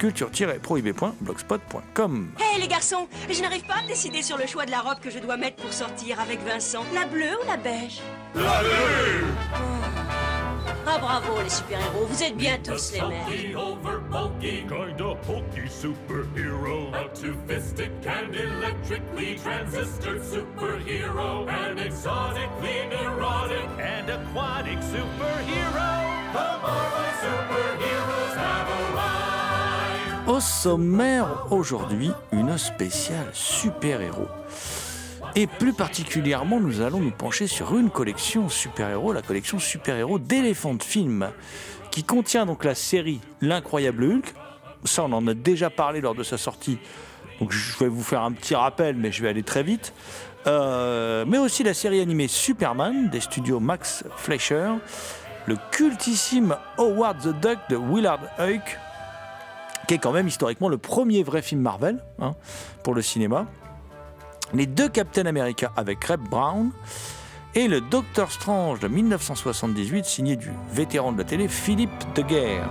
culture-prohibée.blogspot.com. Hé les garçons, je n'arrive pas à me décider sur le choix de la robe que je dois mettre pour sortir avec Vincent. La bleue ou la beige? La bleue Ah bravo les super-héros, vous êtes bien tous les mêmes. Kinda bulky superhero. A two-fisted and electrically transistored superhero. An exotically neurotic and aquatic superhero. The Marvel arrived. Au sommaire aujourd'hui, une spéciale super-héros. Et plus particulièrement, nous allons nous pencher sur une collection super-héros, la collection super-héros d'Elephant Film, qui contient donc la série L'incroyable Hulk. Ça, on en a déjà parlé lors de sa sortie. Donc je vais vous faire un petit rappel, mais je vais aller très vite. Euh, mais aussi la série animée Superman des studios Max Fleischer, le cultissime Howard the Duck de Willard Huyck, qui est quand même historiquement le premier vrai film Marvel hein, pour le cinéma. Les deux Captain America avec Reb Brown et le Docteur Strange de 1978 signé du vétéran de la télé Philippe de Guerre.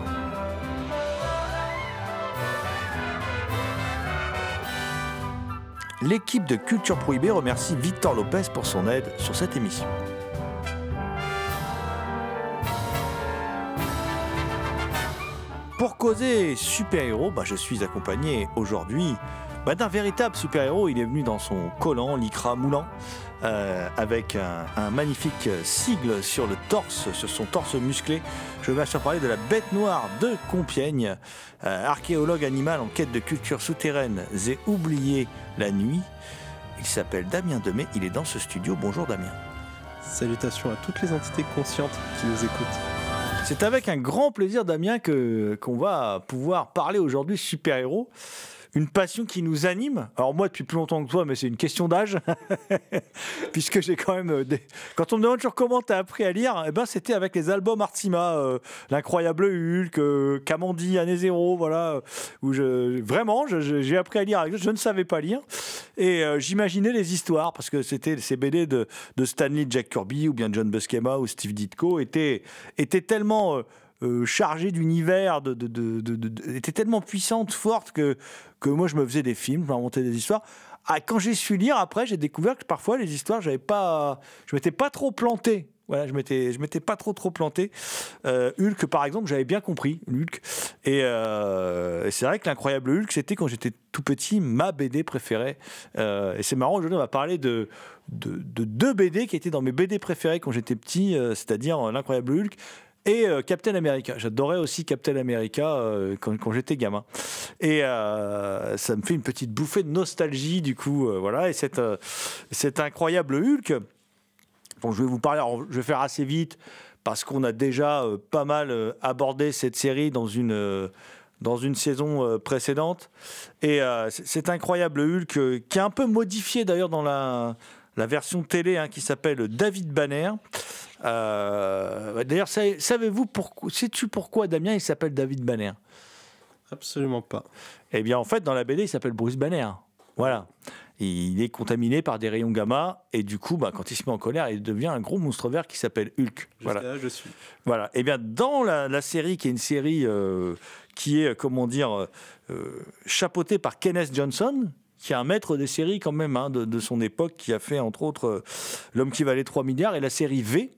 L'équipe de Culture Prohibée remercie Victor Lopez pour son aide sur cette émission. Causer super-héros, bah, je suis accompagné aujourd'hui bah, d'un véritable super-héros. Il est venu dans son collant, l'icra moulant, euh, avec un, magnifique sigle sur le torse, sur son torse musclé. Je vais à parler de la bête noire de Compiègne, euh, archéologue animal en quête de culture souterraine et oublié la nuit. Il s'appelle Damien Demet, il est dans ce studio. Bonjour Damien. Salutations à toutes les entités conscientes qui nous écoutent. C'est avec un grand plaisir, Damien, qu'on va pouvoir parler aujourd'hui super-héros. Une passion qui nous anime. Alors moi depuis plus longtemps que toi, mais c'est une question d'âge, puisque j'ai quand même. euh. Quand on me demande toujours comment t'as appris à lire, eh ben c'était avec les albums Artima, euh, l'incroyable Hulk, euh, Kamandi, Année Zéro, voilà, euh, vraiment j'ai appris à lire. avec- Je ne savais pas lire et j'imaginais les histoires parce que c'était ces BD de, de Stanley Jack Kirby ou bien John Buscema ou Steve Ditko étaient étaient tellement euh, chargées d'univers, de, tellement puissantes, fortes que que moi je me faisais des films, je m'inventais des histoires. Ah, quand j'ai su lire après, j'ai découvert que parfois les histoires, j'avais pas, je m'étais pas trop planté. Voilà, je m'étais, je m'étais pas trop trop planté. Euh, Hulk, par exemple, j'avais bien compris Hulk. Et, euh, et c'est vrai que l'incroyable Hulk, c'était quand j'étais tout petit ma BD préférée. Euh, et c'est marrant, aujourd'hui, on va parler de, de, de deux BD qui étaient dans mes BD préférées quand j'étais petit, c'est-à-dire l'incroyable Hulk et euh, Captain America. J'adorais aussi Captain America euh, quand, j'étais gamin. Et euh, ça me fait une petite bouffée de nostalgie, du coup. voilà, et cet, euh, cet incroyable Hulk. Bon, je vais vous parler, je vais faire assez vite parce qu'on a déjà pas mal abordé cette série dans une, dans une saison précédente. Et cet incroyable Hulk, qui est un peu modifié d'ailleurs dans la, la version télé, hein, qui s'appelle David Banner. Euh, d'ailleurs, sa- savez-vous pourquoi, sais-tu pourquoi Damien il s'appelle David Banner? Absolument pas. eh bien, en fait, dans la BD, il s'appelle Bruce Banner. Voilà. Il est contaminé par des rayons gamma et du coup, bah, quand il se met en colère, il devient un gros monstre vert qui s'appelle Hulk. Voilà. là, je suis. Voilà. Et bien, dans la, la série, qui est une série euh, qui est, comment dire, euh, euh, chapeautée par Kenneth Johnson, qui est un maître des séries quand même hein, de, de son époque, qui a fait entre autres euh, L'homme qui valait 3 milliards et la série V,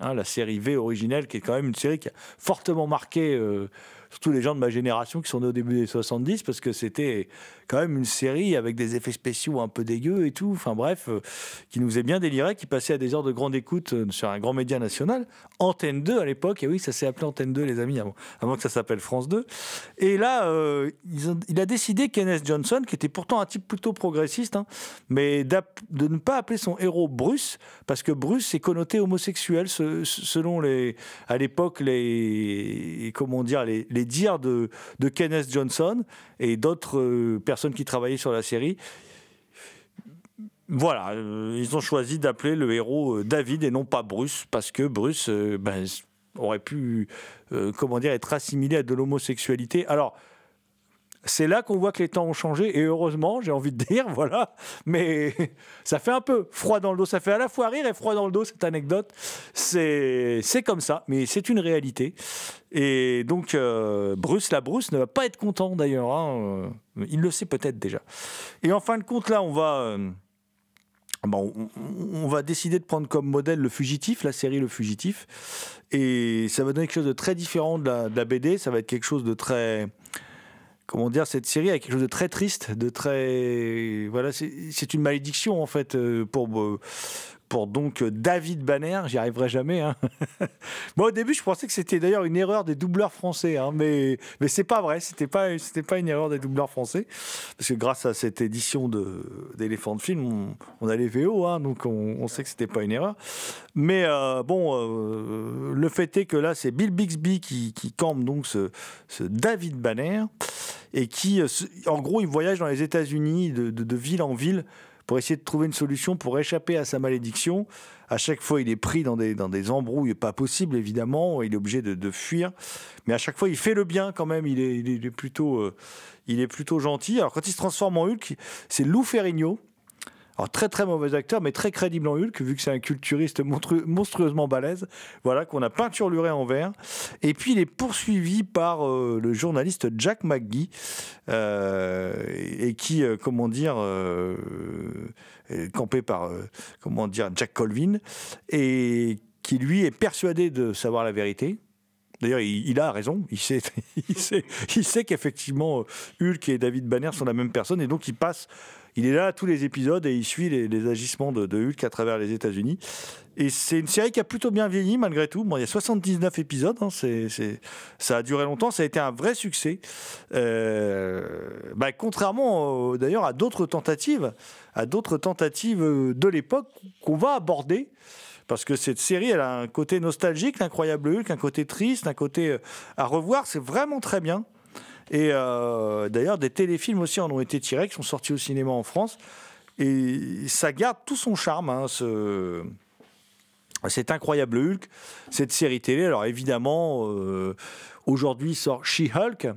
hein, la série V originelle, qui est quand même une série qui a fortement marqué euh, surtout les gens de ma génération qui sont nés au début des 70, parce que c'était quand même une série avec des effets spéciaux un peu dégueux et tout, enfin bref, euh, qui nous est bien déliré, qui passait à des heures de grande écoute euh, sur un grand média national, Antenne 2 à l'époque, et oui, ça s'est appelé Antenne 2, les amis, avant, que ça s'appelle France 2. Et là, euh, il a décidé, Kenneth Johnson, qui était pourtant un type plutôt progressiste, hein, mais de ne pas appeler son héros Bruce, parce que Bruce est connoté homosexuel selon les, à l'époque les, comment dire, les dires de, de Kenneth Johnson et d'autres euh, personnes qui travaillaient sur la série. Voilà, euh, ils ont choisi d'appeler le héros euh, David et non pas Bruce, parce que Bruce ben, aurait pu, comment dire, être assimilé à de l'homosexualité. Alors, c'est là qu'on voit que les temps ont changé, et heureusement, j'ai envie de dire, voilà. Mais ça fait un peu froid dans le dos. Ça fait à la fois rire et froid dans le dos, cette anecdote. C'est comme ça, mais c'est une réalité. Et donc, euh, Bruce, la Bruce, ne va pas être content d'ailleurs. hein. Il le sait peut-être déjà. Et en fin de compte, là, on va. euh, Bon, on, va décider de prendre comme modèle le fugitif, la série Le Fugitif. Et ça va donner quelque chose de très différent de la BD. Ça va être quelque chose de très. Comment dire, cette série a quelque chose de très triste, de très. Voilà, c'est une malédiction en fait euh, pour. Donc euh, David Banner, j'y arriverai jamais. hein. Moi au début je pensais que c'était d'ailleurs une erreur des doubleurs français, hein, mais mais c'est pas vrai, c'était pas pas une erreur des doubleurs français, parce que grâce à cette édition de d'éléphant de film, on, a les VO, hein, donc on, sait que c'était pas une erreur. Mais euh, bon, euh, le fait est que là, c'est Bill Bixby qui, campe donc ce, David Banner et qui, en gros, il voyage dans les États-Unis de ville en ville pour essayer de trouver une solution pour échapper à sa malédiction. À chaque fois, il est pris dans des, dans des embrouilles pas possibles, évidemment. Il est obligé de, de fuir. Mais à chaque fois, il fait le bien quand même. Il est, il est- plutôt, euh, il est plutôt gentil. Alors, quand il se transforme en Hulk, c'est Lou Ferrigno. Alors, très très mauvais acteur, mais très crédible en Hulk, vu que c'est un culturiste monstru- monstrueusement balèze. Voilà, qu'on a peinturluré en vert. Et puis, il est poursuivi par euh, le journaliste Jack McGee, euh, et qui, euh, comment dire, est campé par, comment dire, Jack Colvin, et qui lui est persuadé de savoir la vérité. D'ailleurs, il, a raison. Il sait, il sait, qu'effectivement, Hulk et David Banner sont la même personne, et donc il passe. Il est là à tous les épisodes et il suit les, agissements de, de Hulk à travers les États-Unis. Et c'est une série qui a plutôt bien vieilli malgré tout. Bon, il y a 79 épisodes, hein, ça a duré longtemps, ça a été un vrai succès. Euh, bah, contrairement d'ailleurs à d'autres tentatives, à d'autres tentatives de l'époque qu'on va aborder. Parce que cette série, elle a un côté nostalgique, l'incroyable Hulk, un côté triste, un côté euh, à revoir. C'est vraiment très bien. Et euh, d'ailleurs, des téléfilms aussi en ont été tirés, qui sont sortis au cinéma en France. Et ça garde tout son charme, hein, ce, cet incroyable Hulk, cette série télé. Alors évidemment, euh, aujourd'hui sort She-Hulk.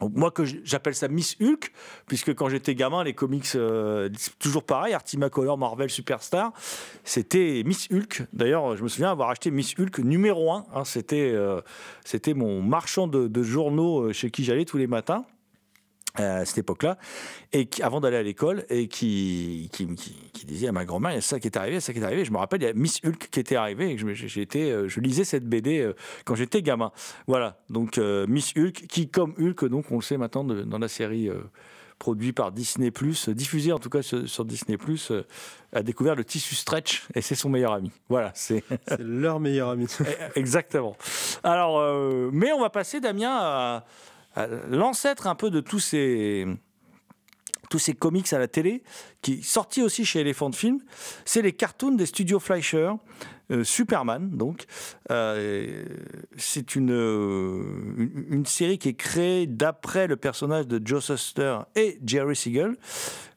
Moi, que j'appelle ça Miss Hulk, puisque quand j'étais gamin, les comics, euh, toujours pareil, Artima Color, Marvel Superstar, c'était Miss Hulk. D'ailleurs, je me souviens avoir acheté Miss Hulk numéro 1. c'était, euh, c'était mon marchand de, journaux euh, chez qui j'allais tous les matins à cette époque-là, et qui, avant d'aller à l'école, et qui, qui, qui- qui disait à ma grand-mère, il y a ça qui est arrivé, il y a ça qui est arrivé. Je me rappelle, il y a Miss Hulk qui était arrivée, et que je, été, euh, je lisais cette BD euh, quand j'étais gamin. Voilà, donc euh, Miss Hulk, qui comme Hulk, donc on le sait maintenant de- dans la série euh, produite par Disney+, diffusée en tout cas sur, sur Disney+, euh, a découvert le tissu stretch, et c'est son meilleur ami. Voilà, c'est... C'est leur meilleur ami. Exactement. Alors, euh, mais on va passer, Damien, à l'ancêtre un peu de tous ces comics à la télé, qui sortis aussi chez Elephant Film, c'est les cartoons des studios Fleischer, euh, Superman, donc. Euh, c'est une, euh, une, série qui est créée d'après le personnage de Joe Shuster et Jerry Siegel.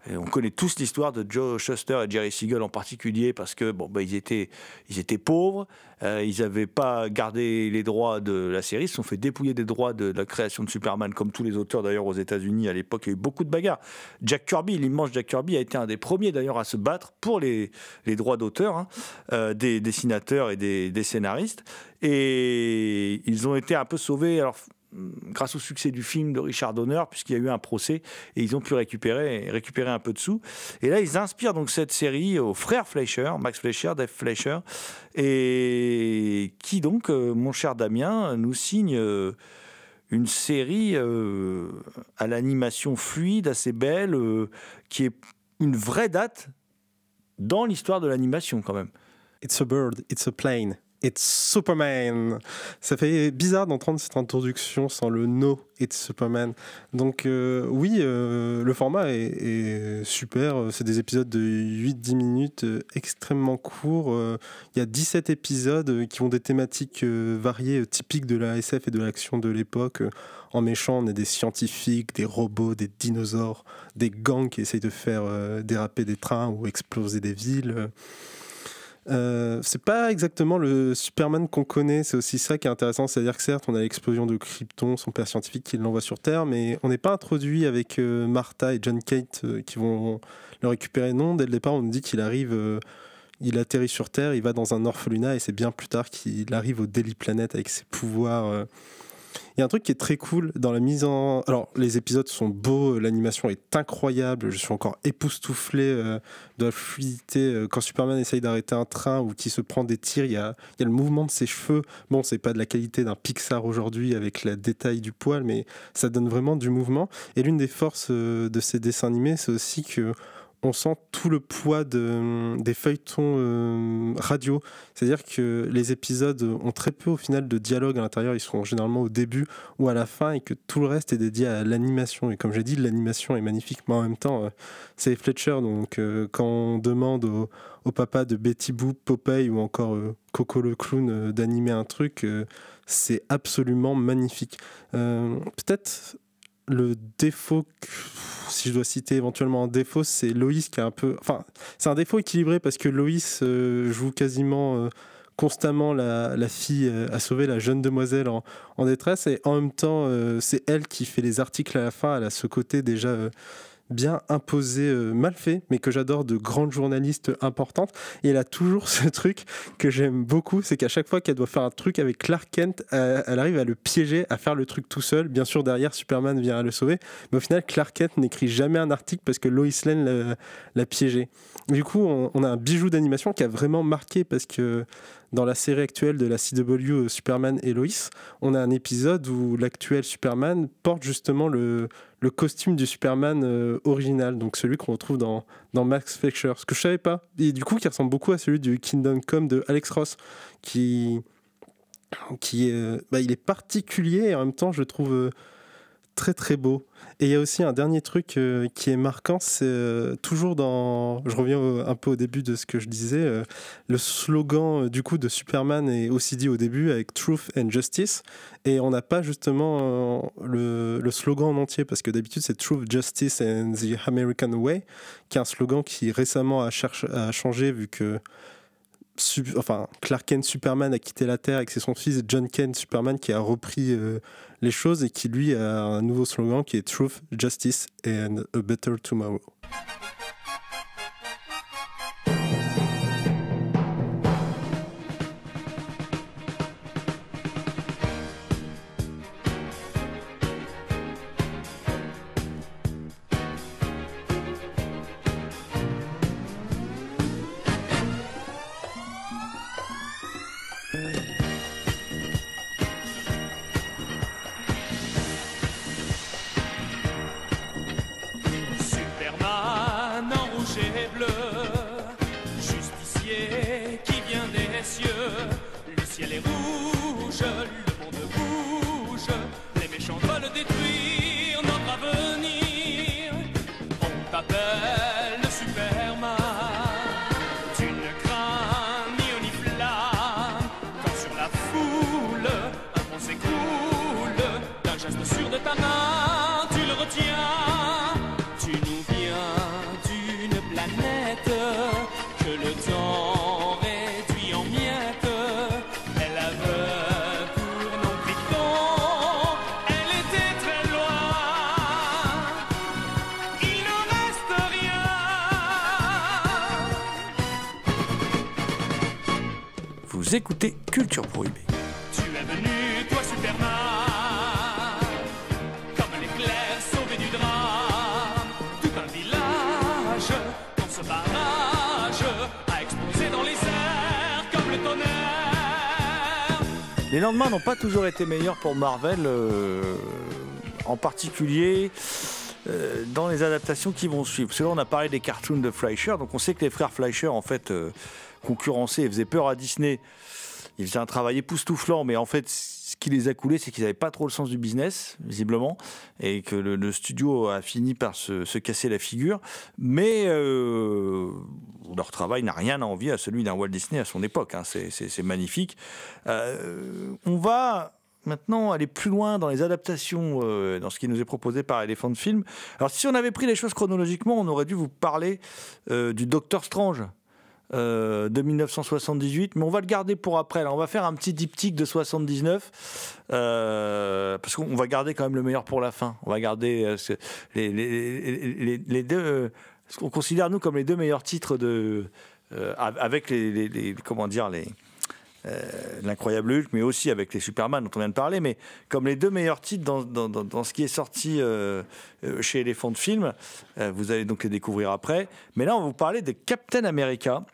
On connaît tous l'histoire de Joe Shuster et Jerry Siegel en particulier parce que bon, bah, ils, étaient, ils étaient pauvres, euh, ils n'avaient pas gardé les droits de la série, ils se sont fait dépouiller des droits de la création de Superman, comme tous les auteurs d'ailleurs aux États-Unis à l'époque. Il y a eu beaucoup de bagarres. Jack Kirby, l'immense Jack Kirby, a été un des premiers d'ailleurs à se battre pour les, les droits d'auteur hein, euh, des dessinateurs et des, des scénaristes. Et ils ont été un peu sauvés. Alors, grâce au succès du film de Richard Donner, puisqu'il y a eu un procès et ils ont pu récupérer, récupérer un peu de sous. Et là, ils inspirent donc cette série aux frères Fleischer, Max Fleischer, Dave Fleischer, et qui donc, euh, mon cher Damien, nous signe euh, une série euh, à l'animation fluide, assez belle, qui est une vraie date dans l'histoire de l'animation quand même. It's a bird, it's a plane, it's Superman. Ça fait bizarre d'entendre cette introduction sans le no, it's Superman. Donc euh, oui, euh, le format est, est super. C'est des épisodes de 8-10 minutes euh, extrêmement courts. Il y a 17 épisodes qui ont des thématiques variées, typiques de la SF et de l'action de l'époque. En méchant, on a des scientifiques, des robots, des dinosaures, des gangs qui essayent de faire déraper des trains ou exploser des villes. Euh, c'est pas exactement le Superman qu'on connaît, c'est aussi ça qui est intéressant, c'est-à-dire que certes on a l'explosion de Krypton, son père scientifique qui l'envoie sur Terre, mais on n'est pas introduit avec euh, Martha et John Kate euh, qui vont le récupérer. Non, dès le départ on nous dit qu'il arrive, il atterrit sur Terre, il va dans un orphelinat et c'est bien plus tard qu'il arrive au Daily Planet avec ses pouvoirs. Il y a un truc qui est très cool dans la mise en... Alors les épisodes sont beaux, l'animation est incroyable, je suis encore époustouflé euh, de la fluidité. euh, Quand Superman essaye d'arrêter un train ou qu'il se prend des tirs, il y a, il y a le mouvement de ses cheveux. Bon, c'est pas de la qualité d'un Pixar aujourd'hui avec le détail du poil, mais ça donne vraiment du mouvement. Et l'une des forces euh, de ces dessins animés, c'est aussi que on sent tout le poids de, des feuilletons euh, radio. C'est-à-dire que les épisodes ont très peu au final de dialogue à l'intérieur. Ils sont généralement au début ou à la fin et que tout le reste est dédié à l'animation. Et comme j'ai dit, l'animation est magnifique, mais en même temps, euh, c'est Fletcher. Donc euh, quand on demande au, au papa de Betty Boop, Popeye ou encore Coco le clown d'animer un truc, c'est absolument magnifique. Peut-être le défaut, si je dois citer éventuellement un défaut, c'est Loïs qui est un peu. Enfin, c'est un défaut équilibré parce que Loïs euh, joue quasiment euh, constamment la, fille euh, à sauver la jeune demoiselle en, en détresse et en même temps, c'est elle qui fait les articles à la fin. Elle a ce côté déjà. Bien imposé, euh, mal fait, mais que j'adore de grandes journalistes importantes. Et elle a toujours ce truc que j'aime beaucoup, c'est qu'à chaque fois qu'elle doit faire un truc avec Clark Kent, elle arrive à le piéger, à faire le truc tout seul. Bien sûr, derrière, Superman vient à le sauver, mais au final, Clark Kent n'écrit jamais un article parce que Lois Lane l'a- piégé. Du coup, on a un bijou d'animation qui a vraiment marqué parce que dans la série actuelle de la CW euh, Superman et Lois, on a un épisode où l'actuel Superman porte justement le, costume du Superman euh, original, donc celui qu'on retrouve dans, dans Max Fletcher, ce que je savais pas. Et du coup, qui ressemble beaucoup à celui du Kingdom Come de Alex Ross, qui, qui est, euh, bah, il est particulier et en même temps, je trouve euh, très très beau. Et il y a aussi un dernier truc euh, qui est marquant, c'est euh, toujours dans, je reviens un peu au début de ce que je disais, euh, le slogan du coup de Superman est aussi dit au début avec Truth and Justice, et on n'a pas justement le, le slogan en entier parce que d'habitude c'est Truth, Justice and the American Way, qui est un slogan qui récemment a, cherché, a changé vu que Clark Kent Superman a quitté la Terre et que c'est son fils John Kent Superman qui a repris euh, les choses et qui lui a un nouveau slogan qui est Truth, Justice and a Better Tomorrow. les lendemains n'ont pas toujours été meilleurs pour Marvel, euh, en particulier euh, dans les adaptations qui vont suivre. Parce que là, on a parlé des cartoons de Fleischer, donc on sait que les frères Fleischer, en fait, euh, concurrençaient et faisaient peur à Disney. Ils faisaient un travail époustouflant, mais en fait, ce qui les a coulés, c'est qu'ils n'avaient pas trop le sens du business, visiblement, et que le, studio a fini par se, se casser la figure. Mais euh, leur travail n'a rien à envier à celui d'un Walt Disney à son époque. hein. C'est- magnifique. Euh, on va maintenant aller plus loin dans les adaptations, euh, dans ce qui nous est proposé par Elephant Film. Alors, si on avait pris les choses chronologiquement, on aurait dû vous parler du Docteur Strange. Euh, de 1978, mais on va le garder pour après. On va faire un petit diptyque de 79, euh, parce qu'on va garder quand même le meilleur pour la fin. On va garder euh, ce- les, les- deux, ce qu'on considère nous comme les deux meilleurs titres de, avec les- comment dire les euh, l'incroyable Hulk, mais aussi avec les Superman dont on vient de parler, mais comme les deux meilleurs titres dans, ce qui est sorti euh, euh, chez Elephant Film, euh, vous allez donc les découvrir après. Mais là, on va vous parler de Captain America.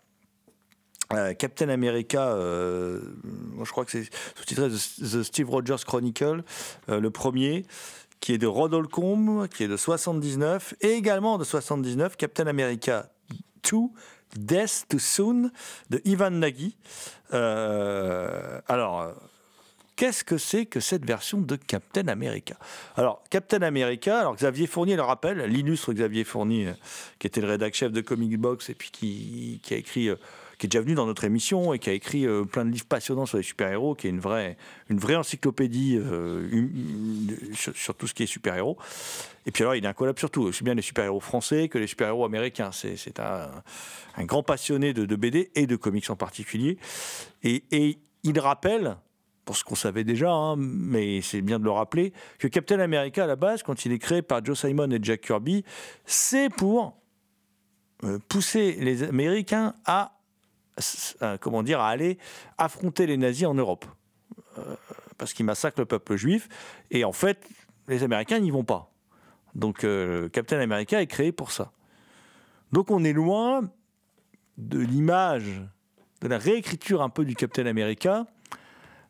Euh, Captain America, je crois que c'est sous-titré The, Steve Rogers Chronicle, le premier, qui est de Rod Holcomb, qui est de 79, et également de 79, Captain America 2, Death Too Soon, de Ivan Nagy. Euh, alors, qu'est-ce que c'est que cette version de Captain America? Alors, Captain America, alors Xavier Fournier le rappelle, l'illustre Xavier Fournier, euh, qui était le rédac chef de Comic Box et puis qui, qui a écrit, euh, qui est déjà venu dans notre émission et qui a écrit euh, plein de livres passionnants sur les super-héros, qui est une vraie, une vraie encyclopédie euh, hum- hum- sur, tout ce qui est super-héros. Et puis alors, il est incollable sur tout, aussi bien les super-héros français que les super-héros américains. C'est un, un grand passionné de, BD et de comics en particulier. Et, et il rappelle, pour ce qu'on savait déjà, hein, mais c'est bien de le rappeler, que Captain America, à la base, quand il est créé par Joe Simon et Jack Kirby, c'est pour euh, pousser les Américains à, à, comment dire, aller affronter les nazis en Europe. Euh, parce qu'ils massacrent le peuple juif. Et en fait, les Américains n'y vont pas. Donc euh, Captain America est créé pour ça. Donc on est loin de l'image, de la réécriture un peu du Captain America,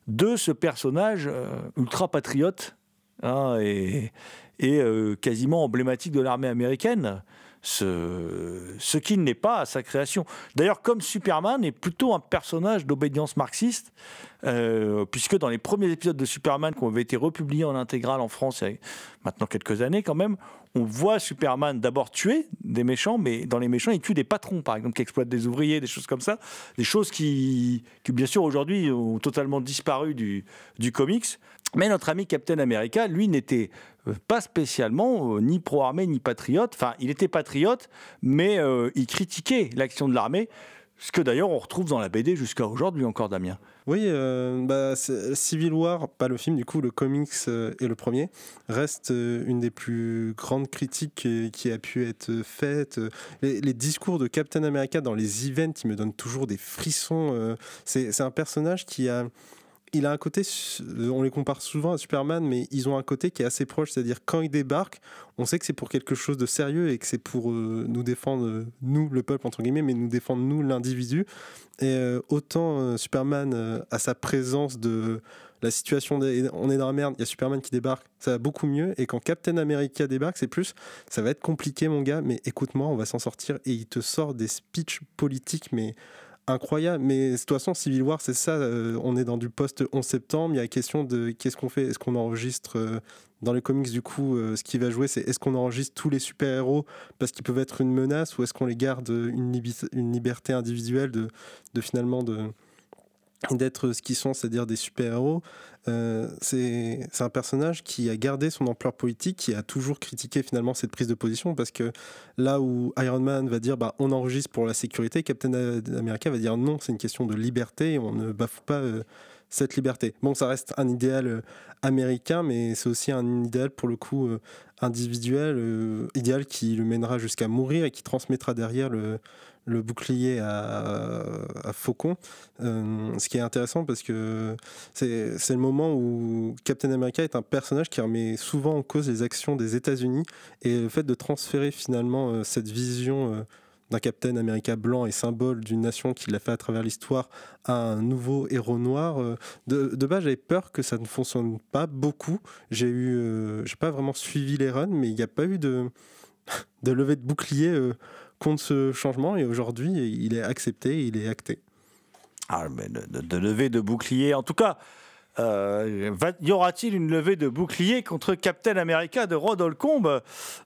de ce personnage euh, ultra patriote hein, et, euh, quasiment emblématique de l'armée américaine. Ce, ce qui n'est pas à sa création. D'ailleurs, comme Superman est plutôt un personnage d'obédience marxiste, euh, puisque dans les premiers épisodes de Superman qui avaient été republiés en intégrale en France il y a maintenant quelques années quand même, on voit Superman d'abord tuer des méchants, mais dans les méchants, il tue des patrons, par exemple, qui exploitent des ouvriers, des choses comme ça. Des choses qui, bien sûr, aujourd'hui, ont totalement disparu du comics. Mais notre ami Captain America, lui, n'était euh, pas spécialement euh, ni pro-armée ni patriote. Enfin, il était patriote, mais euh, il critiquait l'action de l'armée, ce que d'ailleurs on retrouve dans la BD jusqu'à aujourd'hui encore, Damien. Oui, bah, Civil War, pas le film, du coup, le comics et le premier, reste une des plus grandes critiques qui a pu être faite. Les, les discours de Captain America dans les events, ils me donnent toujours des frissons. c'est un personnage qui a. Il a un côté, on les compare souvent à Superman, mais ils ont un côté qui est assez proche, c'est-à-dire quand il débarque, on sait que c'est pour quelque chose de sérieux et que c'est pour euh, nous défendre, euh, nous, le peuple, entre guillemets, mais nous défendre, nous, l'individu. Et euh, autant Superman a sa présence de la situation, on est dans la merde, il y a Superman qui débarque, ça va beaucoup mieux. Et quand Captain America débarque, c'est plus, ça va être compliqué, mon gars, mais écoute-moi, on va s'en sortir. Et il te sort des speeches politiques, mais incroyables. Mais de toute façon, Civil War, c'est ça, euh, on est dans du post-11 septembre, il y a la question de qu'est-ce qu'on fait, est-ce qu'on enregistre. euh, dans les comics, du coup, euh, ce qui va jouer, c'est est-ce qu'on enregistre tous les super-héros parce qu'ils peuvent être une menace ou est-ce qu'on les garde une, liberté individuelle de finalement de d'être ce qu'ils sont, c'est-à-dire des super-héros. Euh, c'est un personnage qui a gardé son ampleur politique, qui a toujours critiqué finalement cette prise de position, parce que là où Iron Man va dire bah, on enregistre pour la sécurité, Captain America va dire non, c'est une question de liberté, on ne bafoue pas euh, cette liberté. Bon, ça reste un idéal euh, américain, mais c'est aussi un idéal pour le coup euh, individuel, idéal qui le mènera jusqu'à mourir et qui transmettra derrière le, le bouclier à, Faucon. Euh, ce qui est intéressant parce que c'est le moment où Captain America est un personnage qui remet souvent en cause les actions des États-Unis et le fait de transférer finalement euh, cette vision. euh, d'un Captain America blanc et symbole d'une nation qui l'a fait à travers l'histoire à un nouveau héros noir. De, base, j'avais peur que ça ne fonctionne pas beaucoup. J'ai eu, j'ai pas vraiment suivi les runs, mais il n'y a pas eu de, levée de bouclier contre ce changement. Et aujourd'hui, il est accepté, il est acté. Ah, mais de, de- levée de bouclier. En tout cas, euh, y aura-t-il une levée de bouclier contre Captain America de Rod Holcomb?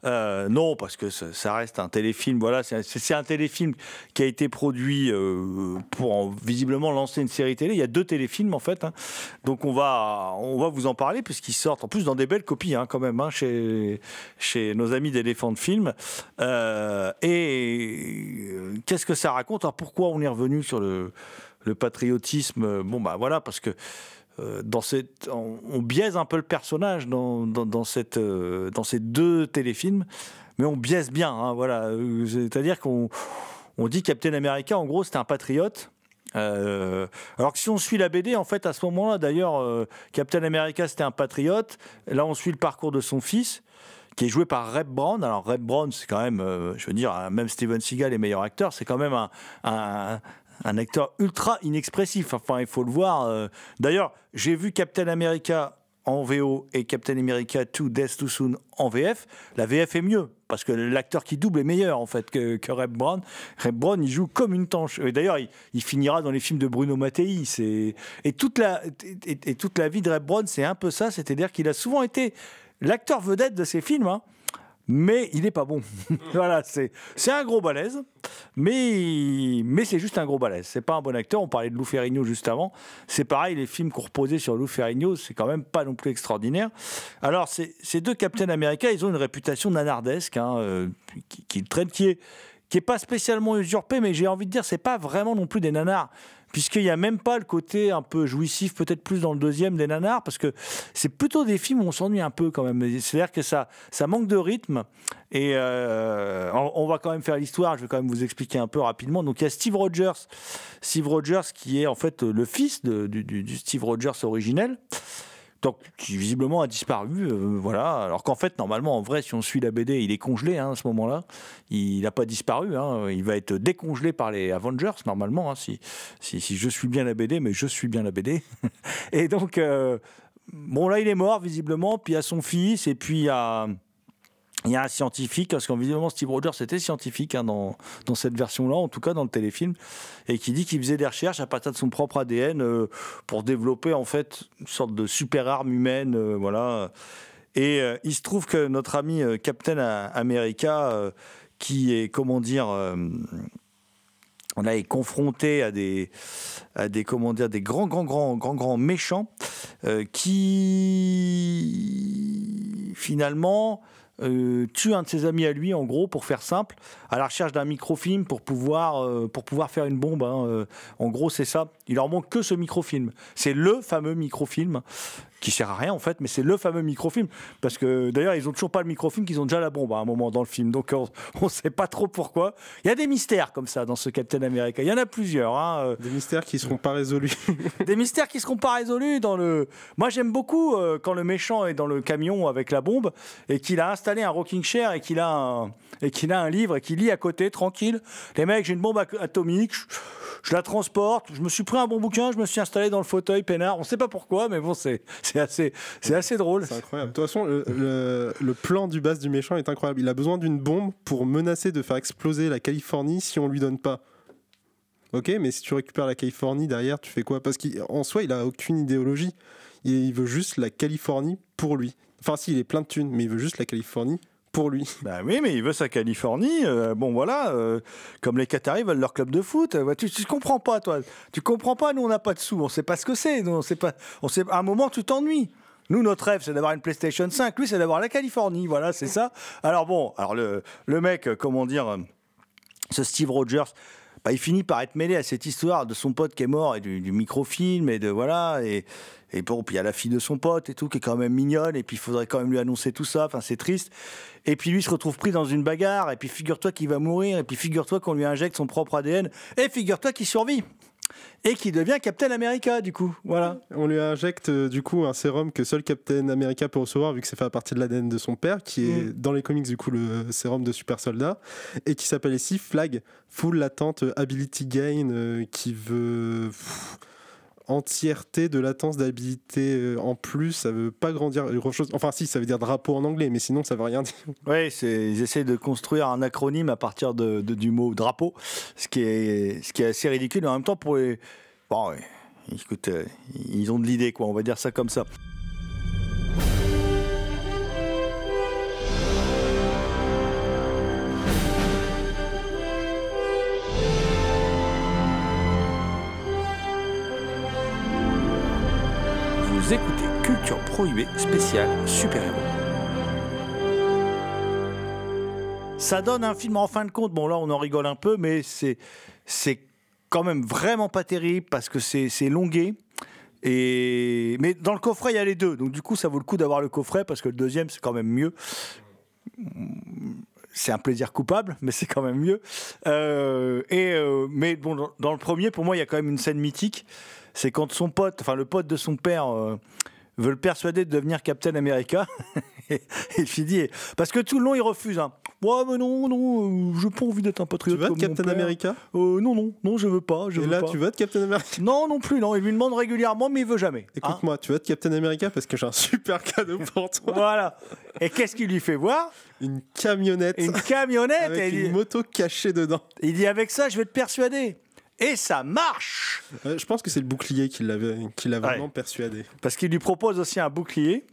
Euh, Non, parce que ça, reste un téléfilm. Voilà, c'est un téléfilm qui a été produit euh, pour en- visiblement lancer une série télé. Il y a deux téléfilms en fait, hein. donc on va on va vous en parler puisqu'ils sortent en plus dans des belles copies hein, quand même hein, chez chez nos amis d'éléphants de film. Et qu'est-ce que ça raconte? Alors pourquoi on est revenu sur le le patriotisme, bon bah voilà, parce que cette, on, biaise un peu le personnage dans, dans, cette, euh, dans ces deux téléfilms, mais on biaise bien, hein, voilà. Euh, C'est-à-dire qu'on on dit Captain America, en gros, c'était un patriote. Euh, alors que si on suit la BD, en fait, à ce moment-là, d'ailleurs, euh, Captain America, c'était un patriote. Là, on suit le parcours de son fils qui est joué par Reb Brown. Alors Reb Brown, c'est quand même, euh, je veux dire, euh, même Steven Seagal est meilleur acteur, c'est quand même un, un acteur ultra inexpressif. Enfin, il faut le voir. euh. D'ailleurs, j'ai vu Captain America en VO et Captain America 2 Death Too Soon en VF. La VF est mieux parce que l'acteur qui double est meilleur en fait que, que Reb Brown. Reb Brown, il joue comme une tanche. Et D'ailleurs, il, finira dans les films de Bruno Mattei. Et toute la et toute la vie de Reb Brown, c'est un peu ça. C'est-à-dire qu'il a souvent été l'acteur vedette de ses films. hein mais il n'est pas bon. voilà, c'est un gros balèze, mais mais c'est juste un gros balèze. C'est pas un bon acteur. On parlait de Lou Ferrigno juste avant. C'est pareil, les films qu'on reposait sur Lou Ferrigno, c'est quand même pas non plus extraordinaire. Alors ces, ces deux Captain America, ils ont une réputation nanardesque, hein, euh, qui, qui traîne, qui est qui est pas spécialement usurpée, mais j'ai envie de dire, c'est pas vraiment non plus des nanars puisqu'il n'y a même pas le côté un peu jouissif, peut-être plus dans le deuxième des nanars, parce que c'est plutôt des films où on s'ennuie un peu quand même. C'est-à-dire que ça, ça manque de rythme. Et euh, on, va quand même faire l'histoire, je vais quand même vous expliquer un peu rapidement. Donc il y a Steve Rogers, Steve Rogers qui est en fait le fils de- du- du Steve Rogers originel. Donc, qui visiblement a disparu, euh, voilà. Alors qu'en fait, normalement, en vrai, si on suit la BD, il est congelé hein, à ce moment-là. Il n'a pas disparu. hein. Il va être décongelé par les Avengers, normalement, hein, si, si, je suis bien la BD, mais je suis bien la BD. et donc, euh, bon, là, il est mort, visiblement. Puis a son fils, et puis a. Il y a un scientifique, parce qu'en visiblement Steve Rogers était scientifique hein, dans, cette version-là, en tout cas dans le téléfilm, et qui dit qu'il faisait des recherches à partir de son propre ADN euh, pour développer en fait une sorte de super arme humaine, euh, voilà. Et euh, il se trouve que notre ami Captain America, qui est comment dire, on est confronté à des, à des des grands grands grands grands grands méchants qui finalement euh, tue un de ses amis à lui, en gros, pour faire simple, à la recherche d'un microfilm pour pouvoir, euh, faire une bombe. hein, euh. en gros, c'est ça. Il leur manque que ce microfilm. C'est le fameux microfilm qui sert à rien en fait, mais c'est le fameux microfilm. Parce que d'ailleurs, ils ont toujours pas le microfilm, qu'ils ont déjà la bombe à un moment dans le film. Donc on, on sait pas trop pourquoi. Il y a des mystères comme ça dans ce Captain America. Il y en a plusieurs. hein, euh Des mystères qui seront pas résolus. des mystères qui seront pas résolus dans le. Moi, j'aime beaucoup euh, quand le méchant est dans le camion avec la bombe et qu'il a installé un rocking chair et qu'il a un et qu'il a un livre et qu'il lit à côté tranquille. Les mecs, j'ai une bombe atomique. Je, je la transporte. Je me suis pris un bon bouquin. Je me suis installé dans le fauteuil peinard. On sait pas pourquoi, mais bon, c'est assez drôle. C'est incroyable. De toute façon, le, le- plan du base du méchant est incroyable. Il a besoin d'une bombe pour menacer de faire exploser la Californie si on lui donne pas. Ok, mais si tu récupères la Californie derrière, tu fais quoi? Parce qu'en soi, il a aucune idéologie. Il veut juste la Californie pour lui. Enfin, si, il est plein de thunes, mais il veut juste la Californie pour lui. Bah oui, mais il veut sa Californie. euh, bon, voilà. euh, comme les Qataris veulent leur club de foot. euh, tu, tu comprends pas, toi. Tu comprends pas. Nous, on n'a pas de sous. On sait pas ce que c'est. nous, On sait pas. À un moment, tu t'ennuies. Nous, notre rêve, c'est d'avoir une PlayStation 5. Lui, c'est d'avoir la Californie. Voilà, c'est ça. Alors bon, alors le, le mec, comment dire, ce Steve Rogers. Bah, il finit par être mêlé à cette histoire de son pote qui est mort et du, microfilm et de voilà et et bon puis il y a la fille de son pote et tout qui est quand même mignonne et puis il faudrait quand même lui annoncer tout ça enfin c'est triste. Et puis lui se retrouve pris dans une bagarre et puis figure-toi qu'il va mourir et puis figure-toi qu'on lui injecte son propre ADN et figure-toi qu'il survit et qui devient Captain America, du coup. Voilà. On lui injecte euh, du coup un sérum que seul Captain America peut recevoir vu que ça fait partie de l'ADN de son père, qui est Mm. dans les comics du coup le sérum de super soldat, et qui s'appelle ici Flag, Full Latent Ability Gain, euh, qui veut pff, entièreté de latence d'habilité euh, en plus, ça veut pas grandir grand chose. Enfin si, ça veut dire drapeau en anglais, mais sinon ça veut rien dire. Oui, ils essaient de construire un acronyme à partir de, du mot drapeau, ce qui, est, ce qui est assez ridicule. En même temps, pour les. Bon, ouais, écoute, euh, ils ont de l'idée, quoi, on va dire ça comme ça. Écoutez Culture Prohibée spéciale super-héros. Ça donne un film en fin de compte. Bon, là, on en rigole un peu, mais c'est c'est quand même vraiment pas terrible parce que c'est longué. Et mais dans le coffret, il y a les deux. Donc du coup, ça vaut le coup d'avoir le coffret parce que le deuxième, c'est quand même mieux. C'est un plaisir coupable, mais c'est quand même mieux. Euh, et euh, mais bon, dans le premier, pour moi, il y a quand même une scène mythique. C'est quand son pote, enfin le pote de son père, euh, veut le persuader de devenir Captain America. et il lui dit, parce que tout le long, il refuse. Hein. Ouais, mais non, non, euh, j'ai pas envie d'être un Tu patriote. veux être comme mon Captain père. America? Euh, Non, non, non, je veux pas. Je Et veux là, pas. tu veux être Captain America? Non, non plus, non. Il lui demande régulièrement, mais il veut jamais. Hein Écoute-moi, tu veux être Captain America parce que j'ai un super cadeau pour toi. voilà. Et qu'est-ce qu'il lui fait voir? Une camionnette Une camionnette. et avec il, une dit, moto cachée dedans. il dit avec ça, je vais te persuader. Et ça marche Euh, je pense que c'est le bouclier qui l'avait qui l'a vraiment Ouais. persuadé. Parce qu'il lui propose aussi un bouclier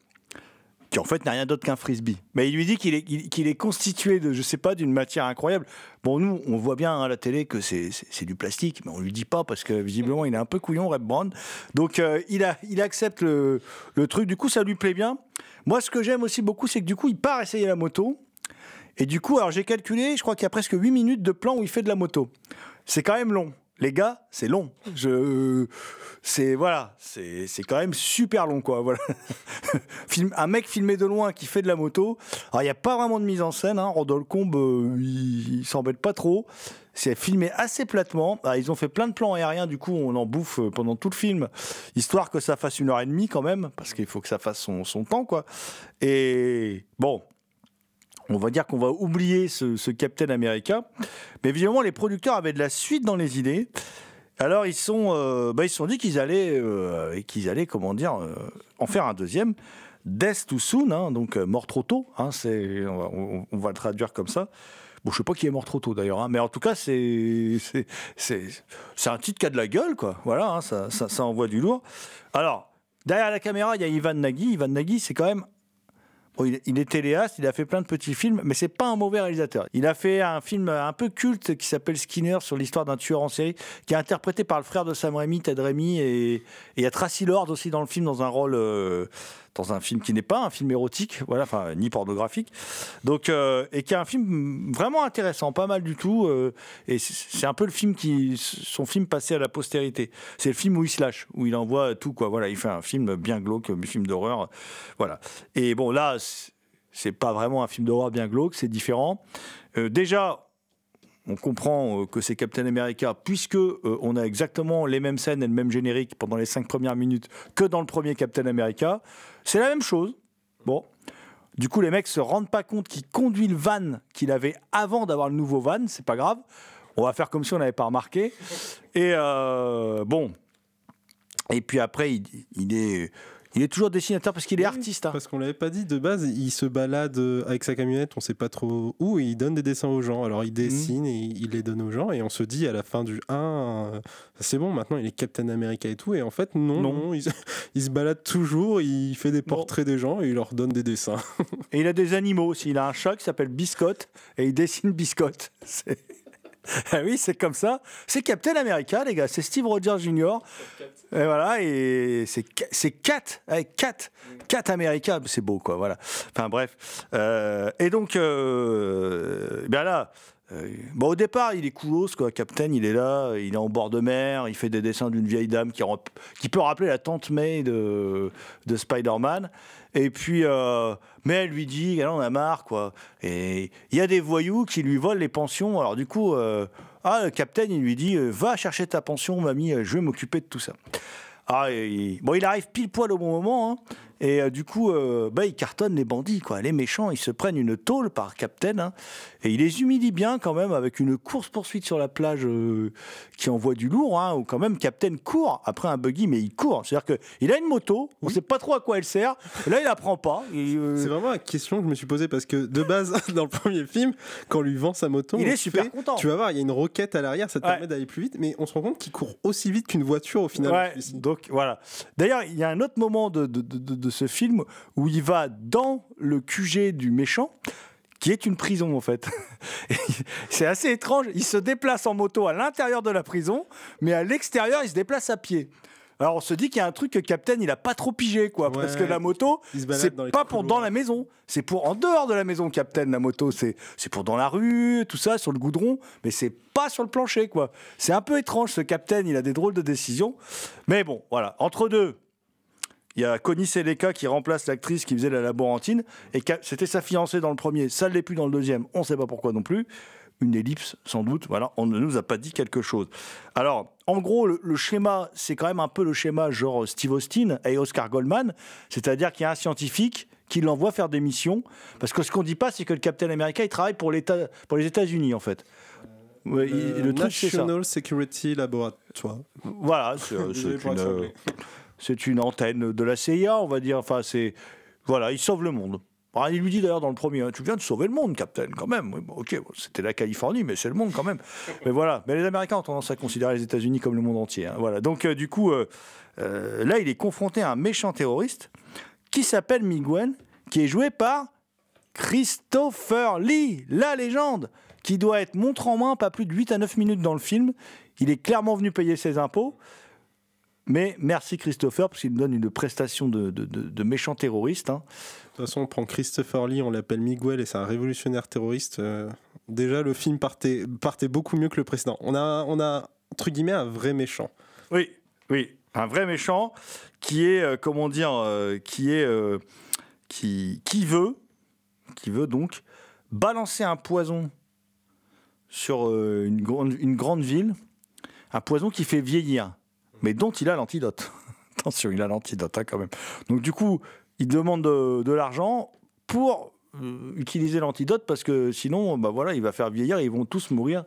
qui en fait n'a rien d'autre qu'un frisbee. Mais il lui dit qu'il est, qu'il est constitué de, je sais pas, d'une matière incroyable. Bon, nous, on voit bien à la télé que c'est, c'est, c'est du plastique, mais on lui dit pas parce que visiblement il est un peu couillon, Red Brown. Donc euh, il, a, il accepte le, le truc. Du coup, ça lui plaît bien. Moi, ce que j'aime aussi beaucoup, c'est que du coup, il part essayer la moto. Et du coup, alors j'ai calculé, je crois qu'il y a presque 8 minutes de plan où il fait de la moto. C'est quand même long. Les gars, c'est long. Je, c'est voilà, c'est quand même super long quoi. Voilà, un mec filmé de loin qui fait de la moto. Alors il n'y a pas vraiment de mise en scène. Hein. Combe, euh, il, il s'embête pas trop. C'est filmé assez platement. Alors, ils ont fait plein de plans aériens. Du coup, on en bouffe euh, pendant tout le film, histoire que ça fasse une heure et demie quand même, parce qu'il faut que ça fasse son, son temps quoi. Et bon, on va dire qu'on va oublier ce, ce Captain America. Mais évidemment, les producteurs avaient de la suite dans les idées. Alors ils sont, euh, bah, ils se sont dit qu'ils allaient, euh, qu'ils allaient, comment dire, euh, en faire un deuxième. Death too soon, hein, donc mort trop tôt. Hein, c'est, on, va, le traduire comme ça. Bon, je sais pas qui est mort trop tôt d'ailleurs, hein, mais en tout cas, c'est, c'est, c'est, un titre qui a de la gueule, quoi. Voilà, ça envoie du lourd. Alors, derrière la caméra, il y a Ivan Nagy. Ivan Nagy, c'est quand même Il, est téléaste, il a fait plein de petits films, mais c'est pas un mauvais réalisateur. Il a fait un film un peu culte qui s'appelle Skinner sur l'histoire d'un tueur en série, qui est interprété par le frère de Sam Raimi, Ted Raimi, et et il y a Tracy Lord aussi dans le film, dans un rôle, euh, dans un film qui n'est pas un film érotique, voilà, enfin ni pornographique. Donc, euh, et qui est un film vraiment intéressant, pas mal du tout. euh, et c'est un peu le film qui, son film passé à la postérité. C'est le film où il se lâche, où il envoie tout quoi. Voilà, il fait un film bien glauque, un film d'horreur, voilà. Et bon là, c'est- pas vraiment un film d'horreur bien glauque, c'est différent. Euh, déjà. On comprend euh, que c'est Captain America puisque euh, on a exactement les mêmes scènes et le même générique pendant les cinq premières minutes que dans le premier Captain America. C'est la même chose. Bon, du coup, les mecs se rendent pas compte qu'il conduit le van qu'il avait avant d'avoir le nouveau van. C'est pas grave. On va faire comme si on n'avait pas remarqué. Et euh, bon. Et puis après, il, il est, il est toujours dessinateur parce qu'il est artiste. hein. Parce qu'on l'avait pas dit de base, il se balade euh, avec sa camionnette, on sait pas trop où, et il donne des dessins aux gens. Alors il dessine et il les donne aux gens, et on se dit à la fin du 1, euh, c'est bon, maintenant il est Captain America et tout, et en fait non, Non. non, il, se- il se balade toujours, il fait des portraits des gens et il leur donne des dessins. Et il a des animaux aussi. Il a un chat qui s'appelle Biscotte et il dessine Biscotte. C'est- Ah oui, c'est comme ça. C'est Captain America, les gars. C'est Steve Rogers Jr. Et voilà, et c'est Ca- c'est Cat, avec Cat, Cat America, c'est beau quoi, voilà. Enfin bref. Euh, et donc, euh, ben là, euh, bon, au départ, il est coolos quoi, Captain, il est là, il est en bord de mer, il fait des dessins d'une vieille dame qui, qui peut rappeler la tante May de, de Spider-Man. Et puis, euh, mais elle lui dit, elle en a marre, quoi. Et il y a des voyous qui lui volent les pensions. Alors du coup, euh, Ah, le capitaine, il lui dit euh, Va chercher ta pension, mamie, je vais m'occuper de tout ça. Ah, et bon, il arrive pile poil au bon moment, hein, et euh, du coup, euh, bah, il cartonne les bandits, quoi. Les méchants, ils se prennent une tôle par Captain, hein, et il les humilie bien quand même avec une course-poursuite sur la plage euh, qui envoie du lourd, hein, où quand même Captain court après un buggy, mais il court. C'est-à-dire qu'il a une moto, on sait pas trop à quoi elle sert, et là, il la prend pas. euh, C'est vraiment la question que je me suis posée parce que de base, dans le premier film, quand on lui vend sa moto, Il est super fait- content. Tu vas voir, il y a une roquette à l'arrière, ça te Ouais. permet d'aller plus vite, mais on se rend compte qu'il court aussi vite qu'une voiture au final. Ouais, donc voilà. D'ailleurs, il y a un autre moment de, de- de- de- de ce film où il va dans le QG du méchant, qui est une prison en fait. C'est assez étrange. Il se déplace en moto à l'intérieur de la prison, mais à l'extérieur, il se déplace à pied. Alors on se dit qu'il y a un truc que Captain il a pas trop pigé quoi, parce que la moto c'est pas pour dans la maison, c'est pour en dehors de la maison Captain la moto, c'est c'est pour dans la rue, tout ça sur le goudron, mais c'est pas sur le plancher quoi. C'est un peu étrange ce Captain, il a des drôles de décisions, mais bon voilà entre deux. Il y a Connie Seleka qui remplace l'actrice qui faisait la laborantine. Et c'était sa fiancée dans le premier. Ça ne l'est plus dans le deuxième. On ne sait pas pourquoi non plus. Une ellipse, sans doute. Voilà, on ne nous a pas dit quelque chose. Alors, en gros, le, le schéma, c'est quand même un peu le schéma genre Steve Austin et Oscar Goldman. C'est-à-dire qu'il y a un scientifique qui l'envoie faire des missions. Parce que ce qu'on ne dit pas, c'est que le Captain America, il travaille pour, pour les États-Unis, en fait. Ouais, Euh, le truc, ça. National Security Laboratory. Voilà, c'est une, euh. C'est une antenne de la CIA, on va dire. Enfin, c'est voilà, il sauve le monde. Ah, il lui dit d'ailleurs dans le premier, hein, tu viens de sauver le monde, Captain, quand même. Oui, bon, ok, bon, c'était la Californie, mais c'est le monde quand même. mais voilà, mais les Américains ont tendance à considérer les États-Unis comme le monde entier. hein. Voilà, donc euh, du coup, euh, euh, là, il est confronté à un méchant terroriste qui s'appelle Miguel, qui est joué par Christopher Lee, la légende, qui doit être montre en main, pas plus de 8 à 9 minutes dans le film. Il est clairement venu payer ses impôts. Mais merci Christopher, parce qu'il nous donne une prestation de, de, de- de méchant terroriste. hein. De toute façon, on prend Christopher Lee, on l'appelle Miguel et c'est un révolutionnaire terroriste. Euh, déjà, le film partait, partait beaucoup mieux que le précédent. On a, on a, entre guillemets, un vrai méchant. Oui, oui, un vrai méchant qui est, euh, comment dire, euh, qui est, qui, qui veut, qui veut donc balancer un poison sur une, grande, une grande ville, un poison qui fait vieillir, mais dont il a l'antidote. Attention, il a l'antidote hein, quand même. Donc du coup, il demande de, l'argent pour euh, utiliser l'antidote parce que sinon, bah voilà, il va faire vieillir et ils vont tous mourir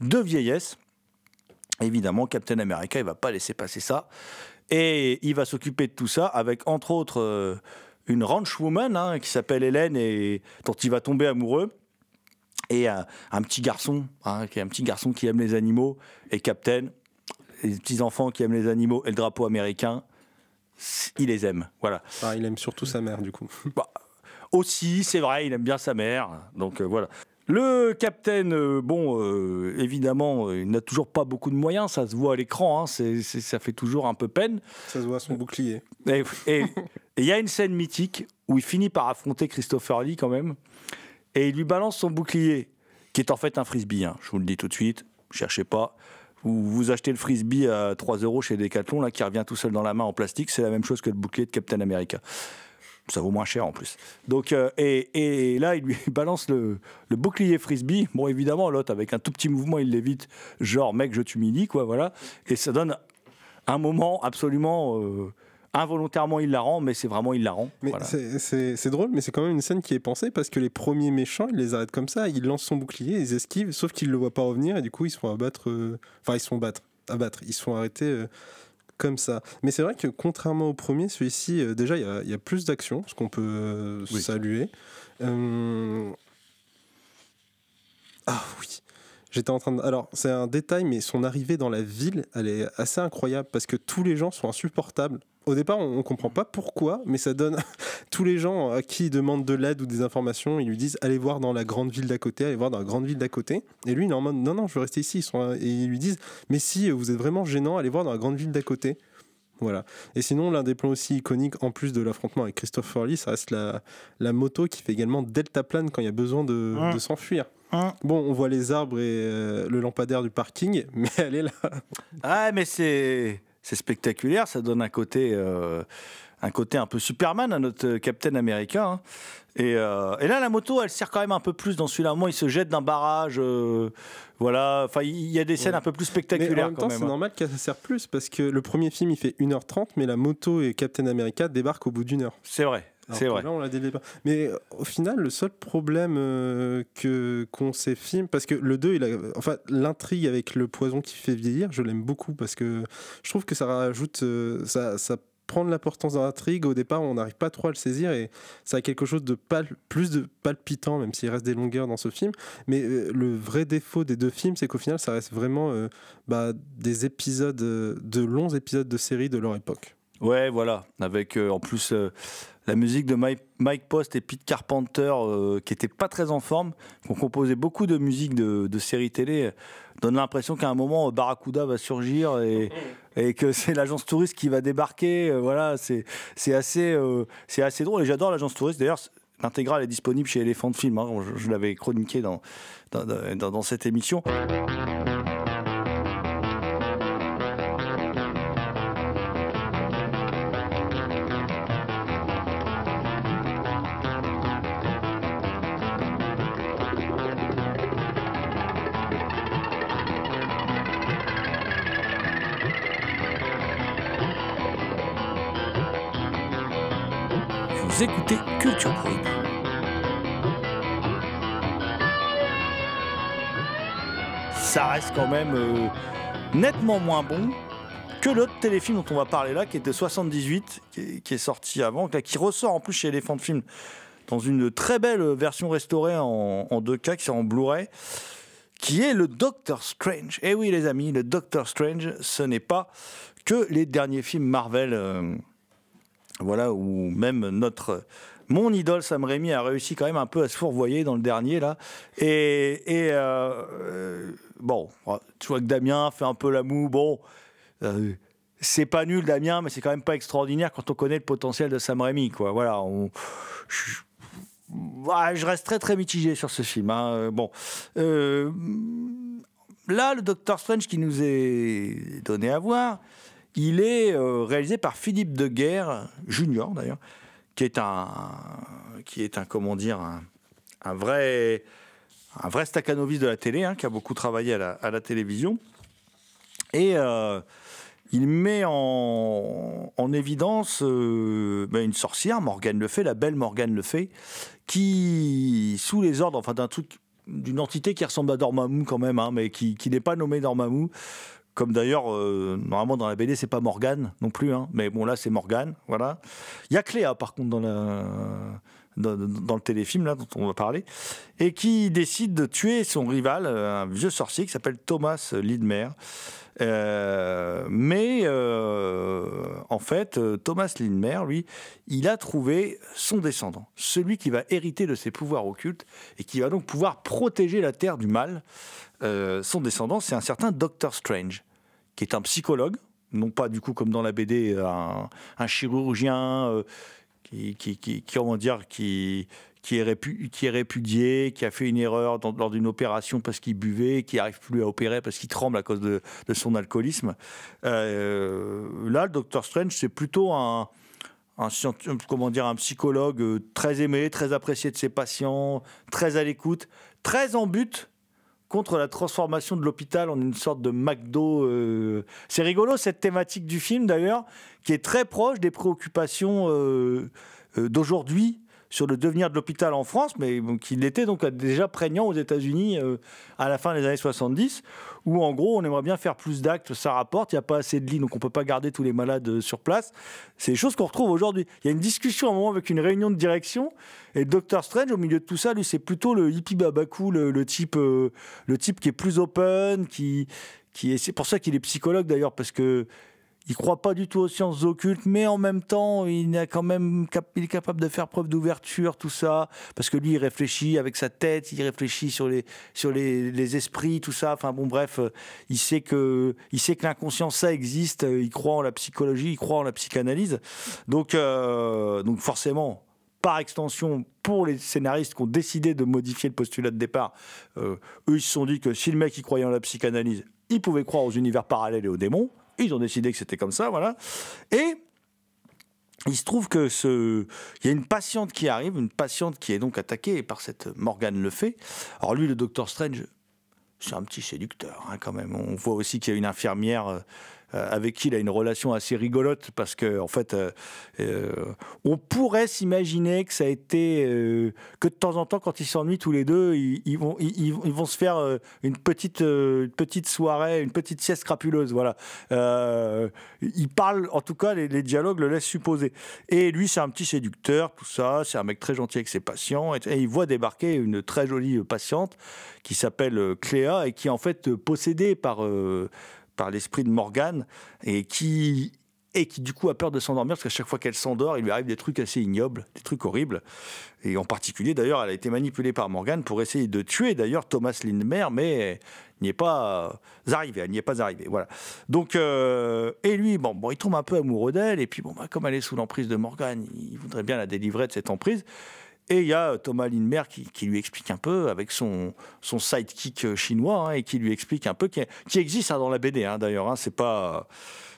de vieillesse. Évidemment, Captain America, il va pas laisser passer ça. Et il va s'occuper de tout ça avec, entre autres, euh, une ranchwoman hein, qui s'appelle Hélène et dont il va tomber amoureux. Et un, petit garçon, hein, un petit garçon qui aime les animaux. Et Captain, les petits enfants qui aiment les animaux et le drapeau américain, il les aime. Voilà. Ah, il aime surtout sa mère, du coup. Bah, aussi, c'est vrai, il aime bien sa mère. Donc euh, voilà. Le capitaine, euh, bon, euh, évidemment, il n'a toujours pas beaucoup de moyens, ça se voit à l'écran, hein, c'est- c'est- ça fait toujours un peu peine. Ça se voit à son bouclier. Et il y a une scène mythique où il finit par affronter Christopher Lee quand même, et il lui balance son bouclier, qui est en fait un frisbee, hein, je vous le dis tout de suite, cherchez pas. Vous, vous achetez le frisbee à 3 euros chez Decathlon, là, qui revient tout seul dans la main en plastique, c'est la même chose que le bouclier de Captain America. Ça vaut moins cher en plus. Donc, euh, et, et là, il lui balance le, le bouclier frisbee. Bon, évidemment, l'autre, avec un tout petit mouvement, il l'évite, genre, mec, je t'humilie, quoi, voilà. Et ça donne un moment absolument euh, involontairement hilarant, mais c'est vraiment hilarant. Mais voilà. c'est- drôle, mais c'est quand même une scène qui est pensée parce que les premiers méchants, ils les arrêtent comme ça, ils lancent son bouclier, ils esquivent, sauf qu'ils le voient pas revenir et du coup ils se font abattre. euh, Enfin, ils se font battre, abattre, ils se font arrêter euh, comme ça. Mais c'est vrai que contrairement au premier, celui-ci, euh, déjà il y a, il y a plus d'action, ce qu'on peut euh, Oui. saluer. Euh, Ah oui. J'étais en train de. Alors, c'est un détail, mais son arrivée dans la ville, elle est assez incroyable parce que tous les gens sont insupportables. Au départ, on, on comprend pas pourquoi, mais ça donne tous les gens à qui il demande de l'aide ou des informations, ils lui disent allez voir dans la grande ville d'à côté, allez voir dans la grande ville d'à côté. Et lui, il est en mode non, non, je veux rester ici. Ils sont, et ils lui disent mais si, vous êtes vraiment gênant, allez voir dans la grande ville d'à côté. Voilà. Et sinon, l'un des plans aussi iconiques, en plus de l'affrontement avec Christopher Lee, ça reste la, la moto qui fait également deltaplane quand il y a besoin de, de s'enfuir. Hum. Bon, on voit les arbres et euh, le lampadaire du parking, mais elle est là. Ah, mais c'est c'est spectaculaire, ça donne un côté euh, un côté un peu Superman à notre euh, Captain America. hein. Et, euh, et là, la moto, elle sert quand même un peu plus dans celui-là. Moi, il se jette d'un barrage. euh, voilà. Enfin, il y a des scènes Ouais. un peu plus Mais en spectaculaires même temps, c'est hein. normal que ça sert plus parce que le premier film il fait 1h30, mais la moto et Captain America débarquent au bout d'une heure. C'est vrai. C'est vrai. Là, on l'a. Mais au final, le seul problème euh, que qu'ont ces films, parce que le 2, il a, enfin, l'intrigue avec le poison qui fait vieillir, je l'aime beaucoup parce que je trouve que ça rajoute, euh, ça, ça prend de l'importance dans l'intrigue. Au départ, on n'arrive pas trop à le saisir et ça a quelque chose de plus de palpitant, même s'il reste des longueurs dans ce film. Mais euh, le vrai défaut des deux films, c'est qu'au final, ça reste vraiment euh, bah, des épisodes, euh, de longs épisodes de série de leur époque. Ouais, voilà. Avec euh, en plus euh, la musique de Mike, Mike Post et Pete Carpenter, euh, qui n'étaient pas très en forme, qui ont composé beaucoup de musique de, de séries télé, donne l'impression qu'à un moment, Barracuda va surgir et, et que c'est l'agence touriste qui va débarquer. voilà, c'est c'est assez, c'est assez drôle. Et j'adore l'agence touriste. D'ailleurs, l'intégrale est disponible chez Elephant Film. hein. Je, je l'avais chroniqué dans, dans, dans- dans cette émission. Ça reste quand même euh, nettement moins bon que l'autre téléfilm dont on va parler là, qui de 78, qui est, sorti avant, qui ressort en plus chez Elephant Film dans une très belle version restaurée en, en 2K, qui est en Blu-ray, qui est le Doctor Strange. Et oui, les amis, le Doctor Strange, ce n'est pas que les derniers films Marvel. euh, voilà, où même notre mon idole Sam Raimi a réussi quand même un peu à se fourvoyer dans le dernier là. Et, euh, euh, bon, tu vois que Damien fait un peu la moue. Bon, euh, c'est pas nul Damien, mais c'est quand même pas extraordinaire quand on connaît le potentiel de Sam Raimi, quoi. Voilà, je, reste très très mitigé sur ce film. hein. Bon, là, le Doctor Strange qui nous est donné à voir, il est réalisé par Philippe de Guerre, junior d'ailleurs, qui est un, qui est un comment dire, un, vrai, un vrai de la télé, hein, qui a beaucoup travaillé à la, télévision. Et euh, il met en, en évidence euh, ben, une sorcière, Morgane Le Fay, la belle Morgane Le Fay, qui, sous les ordres, enfin d'un truc, d'une entité qui ressemble à Dormammu quand même, hein, mais qui, qui n'est pas nommée Dormammu, comme d'ailleurs, euh, normalement dans la BD, c'est pas Morgane non plus, hein, mais bon là c'est Morgane, voilà. Il y a Cléa par contre dans, le téléfilm là dont on va parler, et qui décide de tuer son rival, euh, un vieux sorcier qui s'appelle Thomas Lidmer. Euh, mais euh, en fait, Thomas Lindmer, lui, il a trouvé son descendant, celui qui va hériter de ses pouvoirs occultes et qui va donc pouvoir protéger la Terre du mal. Euh, son descendant, c'est un certain Doctor Strange, qui est un psychologue, non pas du coup comme dans la BD, un, un chirurgien euh, qui, comment dire, qui, est, répudié, qui a fait une erreur lors d'une opération parce qu'il buvait, qui n'arrive plus à opérer parce qu'il tremble à cause de, son alcoolisme. Euh, là, le Docteur Strange, c'est plutôt un, un, comment dire, un psychologue euh, très aimé, très apprécié de ses patients, très à l'écoute, très en but contre la transformation de l'hôpital en une sorte de McDo. euh. C'est rigolo cette thématique du film d'ailleurs, qui est très proche des préoccupations euh, euh, d'aujourd'hui sur le devenir de l'hôpital en France, mais qui l'était donc déjà prégnant aux États-Unis euh, à la fin des années 70, où en gros on aimerait bien faire plus d'actes, ça rapporte, il n'y a pas assez de lits, donc on peut pas garder tous les malades euh, sur place. C'est des choses qu'on retrouve aujourd'hui. Il y a une discussion à un moment avec une réunion de direction, et Doctor Strange, au milieu de tout ça, lui, c'est plutôt le hippie babakou, le, le type, euh, le type qui est plus open, qui, qui est, c'est pour ça qu'il est psychologue d'ailleurs, parce que il croit pas du tout aux sciences occultes, mais en même temps, il, quand même, il est capable de faire preuve d'ouverture, tout ça, parce que lui, il réfléchit avec sa tête, il réfléchit sur les, sur les, les esprits, tout ça. Enfin bon, bref, euh, il sait que, il sait que l'inconscient, ça existe. euh, Il croit en la psychologie, il croit en la psychanalyse. Donc, euh, donc forcément, par extension, pour les scénaristes qui ont décidé de modifier le postulat de départ, eux, ils se sont dit que si le mec il croyait en la psychanalyse, il pouvait croire aux univers parallèles et aux démons. Ils ont décidé que c'était comme ça, voilà. Et il se trouve que ce, il y a une patiente qui arrive, une patiente qui est donc attaquée par cette Morgane Le Fay. Alors lui, le docteur Strange, c'est un petit séducteur hein, quand même. On voit aussi qu'il y a une infirmière euh, avec qui il a une relation assez rigolote parce que en fait, euh, euh, on pourrait s'imaginer que ça a été euh, que de temps en temps, quand ils s'ennuient tous les deux, ils, ils vont ils, vont se faire euh, une petite euh, petite soirée, une petite sieste crapuleuse. Voilà. Euh, ils parlent, en tout cas, les, dialogues le laissent supposer. Et lui, c'est un petit séducteur, tout ça. C'est un mec très gentil avec ses patients. Et, et il voit débarquer une très jolie patiente qui s'appelle euh, Cléa et qui est en fait euh, possédée par euh, par l'esprit de Morgane et qui et qui du coup a peur de s'endormir parce qu'à chaque fois qu'elle s'endort, il lui arrive des trucs assez ignobles, des trucs horribles. Et en particulier, d'ailleurs, elle a été manipulée par Morgane pour essayer de tuer d'ailleurs Thomas Lindmer, mais n'y est pas arrivée. Elle n'y est pas arrivée. Voilà. Donc, euh, et lui, bon, bon, il tombe un peu amoureux d'elle. Et puis, bon, bah, comme elle est sous l'emprise de Morgane, il voudrait bien la délivrer de cette emprise. Et il y a Thomas Lindmer qui, lui explique un peu, avec son, son sidekick euh, chinois, hein, et qui lui explique un peu, qui, qui existe hein, dans la BD hein, d'ailleurs, c'est pas,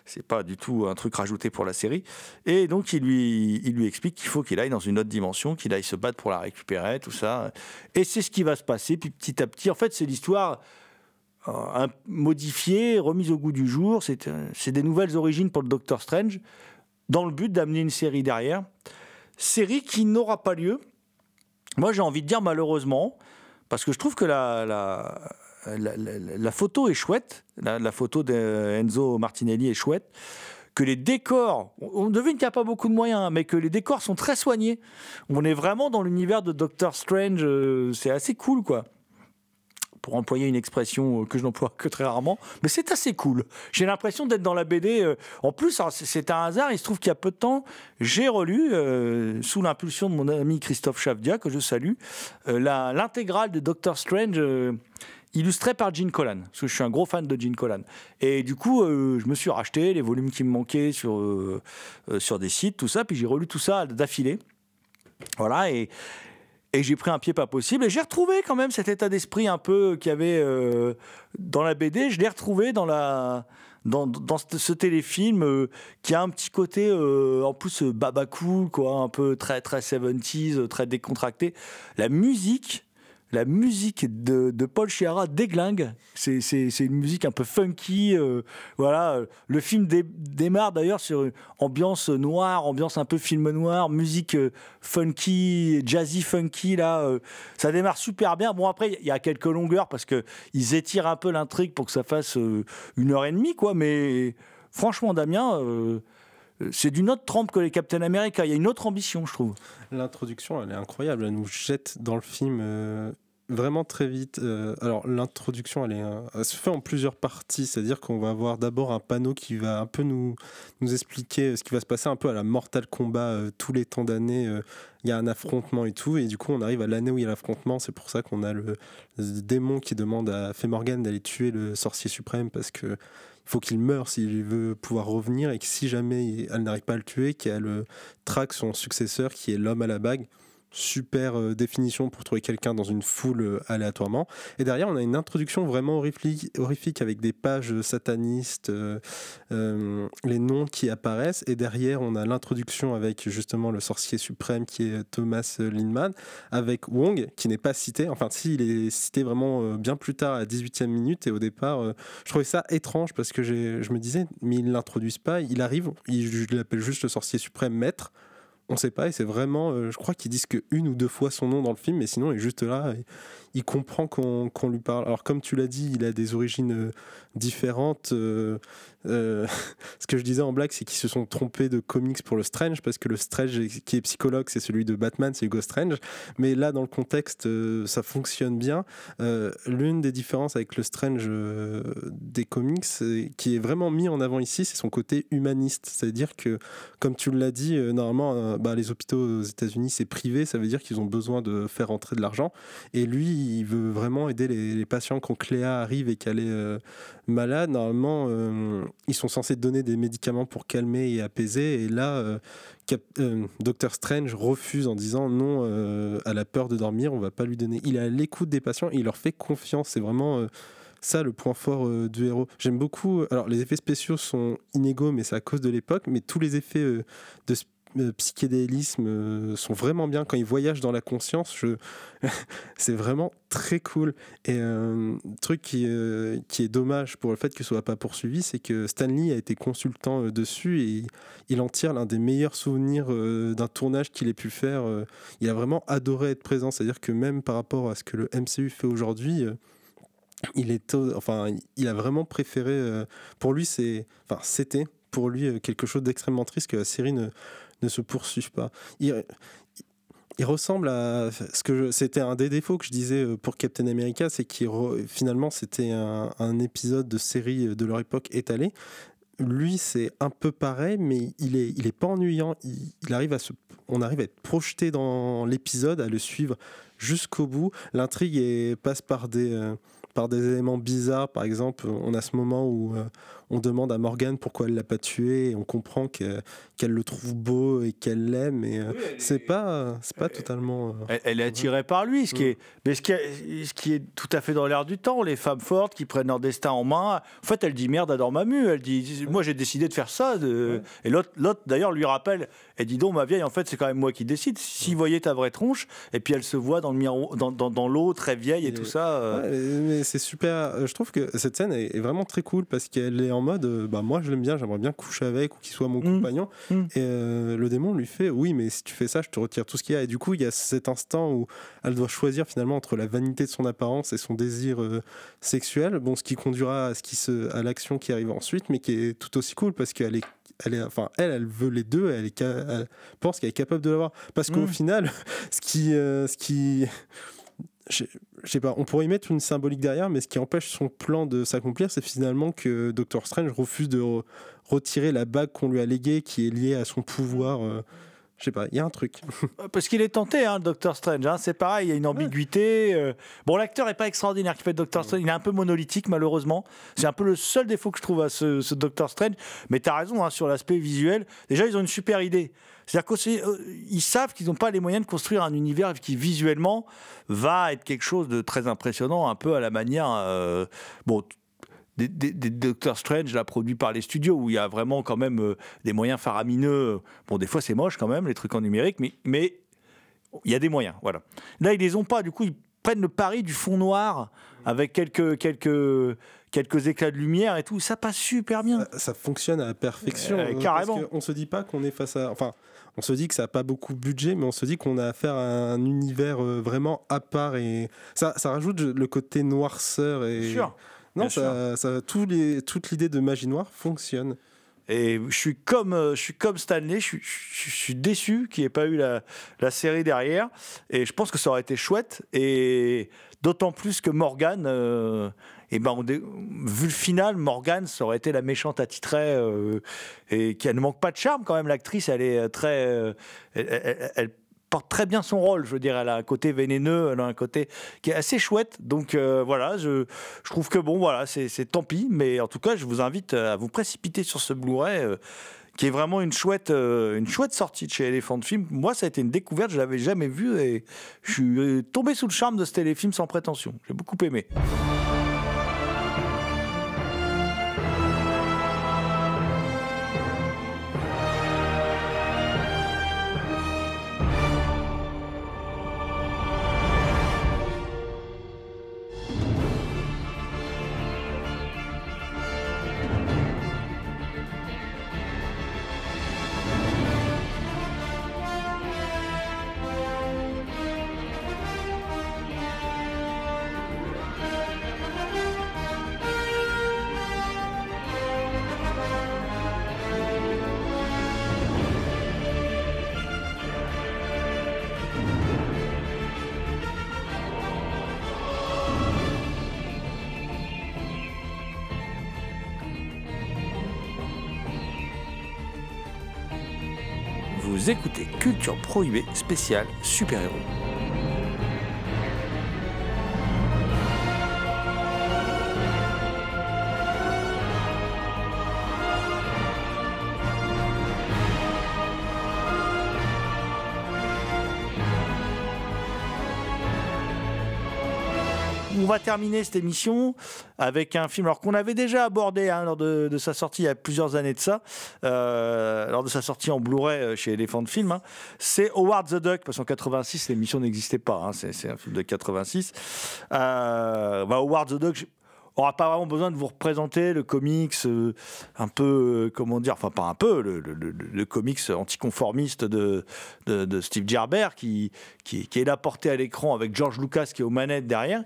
c'est pas du tout un truc rajouté pour la série. Et donc il lui, il lui explique qu'il faut qu'il aille dans une autre dimension, qu'il aille se battre pour la récupérer, tout ça. Et c'est ce qui va se passer. Puis petit à petit, en fait, c'est l'histoire euh, modifiée, remise au goût du jour. C'est euh, des nouvelles origines pour le Doctor Strange, dans le but d'amener une série derrière. Série qui n'aura pas lieu. Moi, j'ai envie de dire malheureusement, parce que je trouve que la, la, photo est chouette, la, photo d'Enzo Martinelli est chouette, que les décors, on on devine qu'il n'y a pas beaucoup de moyens, hein, mais que les décors sont très soignés. On est vraiment dans l'univers de Doctor Strange, euh, c'est assez cool, quoi. Pour employer une expression euh, que je n'emploie que très rarement, mais c'est assez cool. J'ai l'impression d'être dans la BD. euh, En plus, alors, c'est- un hasard, il se trouve qu'il y a peu de temps, j'ai relu, euh, sous l'impulsion de mon ami Christophe Chavdia, que je salue, l'intégrale de Doctor Strange euh, illustrée par Gene Colan, parce que je suis un gros fan de Gene Colan. Et du coup, je me suis racheté les volumes qui me manquaient sur, sur des sites, tout ça, puis j'ai relu tout ça d'affilée. Voilà, et, et j'ai pris un pied pas possible. Et j'ai retrouvé quand même cet état d'esprit un peu qu'il y avait euh, dans la BD. Je l'ai retrouvé dans la. Dans, ce, téléfilm euh, qui a un petit côté euh, en plus baba quoi un peu très très 70s euh, très décontracté la musique la musique de, Paul Chiara déglingue. C'est, une musique un peu funky. euh, voilà. Le film dé- démarre d'ailleurs sur une ambiance noire, ambiance un peu film noir, musique euh, funky, jazzy funky. Là, euh, ça démarre super bien. Bon après, il y a quelques longueurs parce que ils étirent un peu l'intrigue pour que ça fasse une heure et demie, quoi. Mais franchement, Damien. Euh, c'est d'une autre trempe que les Captain America. Il y a une autre ambition, je trouve. L'introduction, elle est incroyable. Elle nous jette dans le film euh, vraiment très vite. Euh, alors, l'introduction, euh, elle se fait en plusieurs parties. C'est-à-dire qu'on va avoir d'abord un panneau qui va un peu nous, expliquer ce qui va se passer un peu à la Mortal Kombat euh, tous les temps d'années. euh, Il y a un affrontement et tout. Et du coup, on arrive à l'année où il y a l'affrontement. C'est pour ça qu'on a le, démon qui demande à Morgan d'aller tuer le sorcier suprême parce que. Faut qu'il meure s'il veut pouvoir revenir et que si jamais elle n'arrive pas à le tuer, qu'elle traque son successeur qui est l'homme à la bague. Super euh, définition pour trouver quelqu'un dans une foule euh, aléatoirement. Et derrière, on a une introduction vraiment horrifique, avec des pages satanistes, euh, les noms qui apparaissent. Et derrière, on a l'introduction avec justement le sorcier suprême qui est Thomas Lindman, avec Wong qui n'est pas cité. Enfin, si, il est cité vraiment bien plus tard à la 18e minute. Et au départ, je trouvais ça étrange parce que je me disais, mais ils l'introduisent pas. Il arrive, il, je l'appelle juste le sorcier suprême maître. On sait pas, et c'est vraiment, euh, je crois qu'ils disent que une ou deux fois son nom dans le film, mais sinon il est juste là, il comprend qu'on lui parle. Alors comme tu l'as dit, il a des origines euh, différentes. euh, ce que je disais en blague, c'est qu'ils se sont trompés de comics pour le Strange, parce que le Strange qui est psychologue, c'est celui de Batman, c'est Hugo Strange. Mais là, dans le contexte, ça fonctionne bien. L'une des différences avec le Strange des comics, c'est- qui est vraiment mis en avant ici, c'est son côté humaniste. C'est-à-dire que, comme tu l'as dit, normalement, bah, les hôpitaux aux États-Unis, c'est privé, ça veut dire qu'ils ont besoin de faire entrer de l'argent. Et lui, il veut vraiment aider les, patients quand Cléa arrive et qu'elle est euh, malade. Normalement, euh, ils sont censés donner des médicaments pour calmer et apaiser. Et là, euh, Docteur Strange refuse en disant non, elle a peur de dormir, on va pas lui donner. Il est à l'écoute des patients et il leur fait confiance. C'est vraiment. ça, le point fort du héros. J'aime beaucoup. Alors, les effets spéciaux sont inégaux, mais c'est à cause de l'époque. Mais tous les effets de, psychédélisme euh, sont vraiment bien quand ils voyagent dans la conscience. Je... c'est vraiment très cool. Et un truc qui, euh, qui est dommage pour le fait que ce soit pas poursuivi, c'est que Stanley a été consultant euh, dessus et il en tire l'un des meilleurs souvenirs euh, d'un tournage qu'il ait pu faire. euh. il a vraiment adoré être présent. C'est-à-dire que même par rapport à ce que le MCU fait aujourd'hui. euh, il est, enfin, il a vraiment préféré. euh, pour lui, c'est, enfin, c'était pour lui euh, quelque chose d'extrêmement triste que la série ne, ne se poursuive pas. Il, ressemble à ce que c'était un des défauts que je disais euh, pour Captain America, c'est qu'il finalement c'était un, épisode de série euh, de leur époque étalé. Lui, c'est un peu pareil, mais il est, il est pas ennuyant. Il, arrive à on arrive à être projeté dans l'épisode, à le suivre jusqu'au bout. L'intrigue passe par des, euh, par des éléments bizarres. Par exemple, on a ce moment où on demande à Morgane pourquoi elle l'a pas tué, et on comprend que- qu'elle le trouve beau et qu'elle l'aime. Et euh, c'est pas, c'est pas totalement. euh, Elle, elle est attirée par lui, ce qui est, mais ce qui, est, ce qui est tout à fait dans l'air du temps. Les femmes fortes qui prennent leur destin en main. En fait, elle dit merde à Dormammu. Elle dit moi j'ai décidé de faire ça. de- Et l'autre, l'autre d'ailleurs lui rappelle. Elle dit donc ma vieille, en fait c'est quand même moi qui décide. S'il voyait ta vraie tronche, et puis elle se voit dans le miroir, dans, dans, dans l'eau très vieille et Et- tout ça. euh, Ouais, mais mais c'est super. euh, Je trouve que cette scène est, est vraiment très cool parce qu'elle est en mode euh, bah, moi je l'aime bien, j'aimerais bien coucher avec ou qu'il soit mon Mm. compagnon. Mm. Et euh, le démon lui fait oui, mais si tu fais ça, je te retire tout ce qu'il y a. Et du coup, il y a cet instant où elle doit choisir finalement entre la vanité de son apparence et son désir euh, sexuel. Bon, ce qui conduira à, ce qui se, à l'action qui arrive ensuite, mais qui est tout aussi cool parce qu'elle est. Elle, est, enfin, elle, elle veut les deux, elle, est, elle pense qu'elle est capable de l'avoir. Parce qu'au Mm. final, ce qui, euh, ce qui, je sais pas, on pourrait y mettre une symbolique derrière, mais ce qui empêche son plan de s'accomplir, c'est finalement que Doctor Strange refuse de re- retirer la bague qu'on lui a léguée, qui est liée à son pouvoir. euh, je sais pas, il y a un truc. Parce qu'il est tenté, hein, le Doctor Strange. hein, c'est pareil, il y a une ambiguïté. euh. Bon, l'acteur n'est pas extraordinaire qui fait Doctor Strange. Il est un peu monolithique, malheureusement. C'est un peu le seul défaut que je trouve à ce, ce Doctor Strange. Mais tu as raison hein, sur l'aspect visuel. Déjà, ils ont une super idée. C'est-à-dire qu'ils savent qu'ils n'ont pas les moyens de construire un univers qui, visuellement, va être quelque chose de très impressionnant, un peu à la manière. euh, bon, des, des, des Doctor Strange là, produits par les studios où il y a vraiment quand même euh, des moyens faramineux. Bon, des fois c'est moche quand même les trucs en numérique, mais mais il y a des moyens. Voilà. Là ils les ont pas. Du coup ils prennent le pari du fond noir avec quelques quelques quelques éclats de lumière et tout. Ça passe super bien. ça fonctionne à la perfection. Euh, hein, carrément. Parce qu'on se dit pas qu'on est face à. Enfin, on se dit que ça n'a pas beaucoup de budget, mais on se dit qu'on a affaire à un univers euh, vraiment à part et ça, ça rajoute le côté noirceur et. Non, ça, ça- tous les, toute l'idée de magie noire fonctionne. Et je suis comme, euh, je suis comme Stanley, je suis, je, je suis déçu qu'il n'y ait pas eu la, la série derrière. Et je pense que ça aurait été chouette. Et d'autant plus que Morgane, euh, eh ben on dé- vu le final, Morgane, ça aurait été la méchante attitrée. euh, et qui ne manque pas de charme quand même. L'actrice, elle est euh, très. euh, elle, elle- elle porte très bien son rôle, je dire, elle a un côté vénéneux, elle a un côté qui est assez chouette, donc euh, voilà, je, trouve que bon, voilà, c'est tant pis, mais en tout cas, je vous invite à vous précipiter sur ce Blu-ray, euh, qui est vraiment une chouette, euh, une chouette sortie de chez Elephant Film. Moi, ça a été une découverte, je l'avais jamais vu, et je suis tombé sous le charme de ce téléfilm sans prétention. J'ai beaucoup aimé. Écoutez Culture Prohibée spéciale super-héros. Terminer cette émission avec un film qu'on avait déjà abordé hein, lors de, sa sortie il y a plusieurs années de ça, euh, lors de sa sortie en Blu-ray euh, chez Elephant Film. hein. C'est Howard the Duck, parce qu'en 86, l'émission n'existait pas. hein, c'est un film de 86. Euh, bah, Howard the Duck, n'aura pas vraiment besoin de vous représenter le comics un peu, comment dire, enfin pas un peu, le, comics anticonformiste de, de, Steve Gerber qui est là porté à l'écran avec George Lucas qui est aux manettes derrière.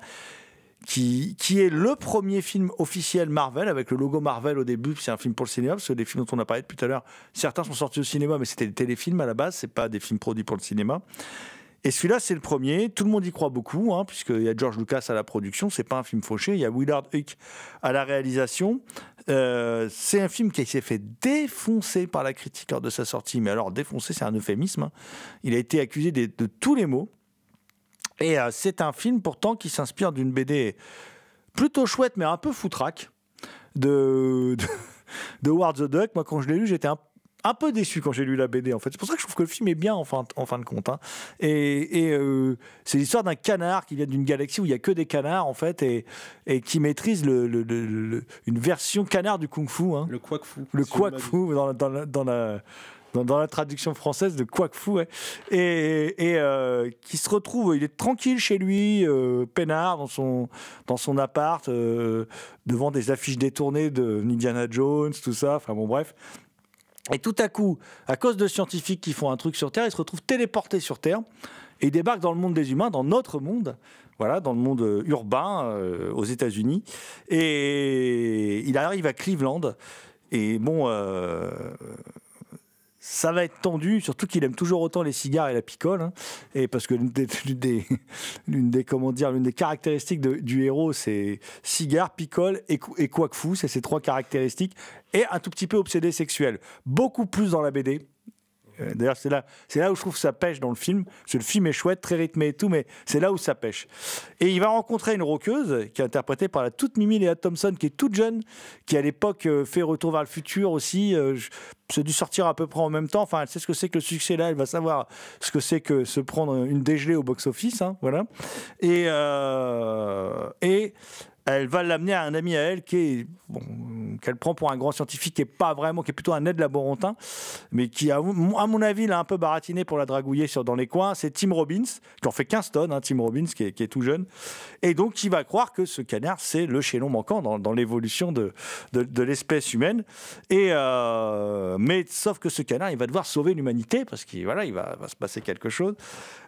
Qui, est le premier film officiel Marvel avec le logo Marvel au début. C'est un film pour le cinéma parce que les films dont on a parlé tout à l'heure, certains sont sortis au cinéma, mais c'était des téléfilms à la base, c'est pas des films produits pour le cinéma. Et celui-là, c'est le premier. Tout le monde y croit beaucoup, hein, puisqu'il y a George Lucas à la production. C'est pas un film fauché. Il y a Willard Huyck à la réalisation. Euh, c'est un film qui s'est fait défoncer par la critique lors de sa sortie. Mais alors, défoncer, c'est un euphémisme. hein. Il a été accusé de, de tous les maux. Et euh, c'est un film pourtant qui s'inspire d'une BD plutôt chouette, mais un peu foutraque de, de, de the Duck. Moi, quand je l'ai lu, j'étais un, un peu déçu quand j'ai lu la BD. En fait, c'est pour ça que je trouve que le film est bien en fin, en fin de compte. hein. Et, et, euh, c'est l'histoire d'un canard qui vient d'une galaxie où il y a que des canards en fait, et, et qui maîtrise le, le- le- le- une version canard du kung-fu. hein. Le quack fou. Le m'abuse. quack-fou dans, dans, dans la, dans, la traduction française de quack-fou. ouais. Et, euh, qui se retrouve, il est tranquille chez lui, euh, peinard dans son, appart, euh, devant des affiches détournées de Indiana Jones, tout ça. Enfin bon, bref. Et tout à coup, à cause de scientifiques qui font un truc sur Terre, il se retrouve téléporté sur Terre et il débarque dans le monde des humains, dans notre monde, voilà, dans le monde urbain aux États-Unis. Et il arrive à Cleveland. Et bon, ça va être tendu, surtout qu'il aime toujours autant les cigares et la picole. hein. et parce que l'une des, des, des, comment dire, l'une des caractéristiques du héros, c'est cigare, picole et, et quack fou. C'est ces trois caractéristiques. Et un tout petit peu obsédé sexuel. Beaucoup plus dans la BD. Euh, D'ailleurs, c'est là, c'est là où je trouve que ça pêche dans le film. Parce que le film est chouette, très rythmé et tout, mais c'est là où ça pêche. Et il va rencontrer une roqueuse qui est interprétée par la toute Mimi Léa Thompson, qui est toute jeune, qui à l'époque euh, fait Retour vers le futur aussi. Euh, c'est dû sortir à peu près en même temps. Enfin, elle sait ce que c'est que le succès là. Elle va savoir ce que c'est que se prendre une dégelée au box-office. hein, voilà. Euh, et elle va l'amener à un ami à elle qui qu'elle prend pour un grand scientifique qui est pas vraiment, qui est plutôt un aide laborantin, mais qui a, à mon avis l'a un peu baratiné pour la dragouiller sur dans les coins. C'est Tim Robbins qui en fait 15 tonnes, hein, Tim Robbins qui est, tout jeune, et donc qui va croire que ce canard c'est le chaînon manquant dans, l'évolution de, de, l'espèce humaine. Et euh, mais sauf que ce canard il va devoir sauver l'humanité parce qu'il voilà il va, se passer quelque chose.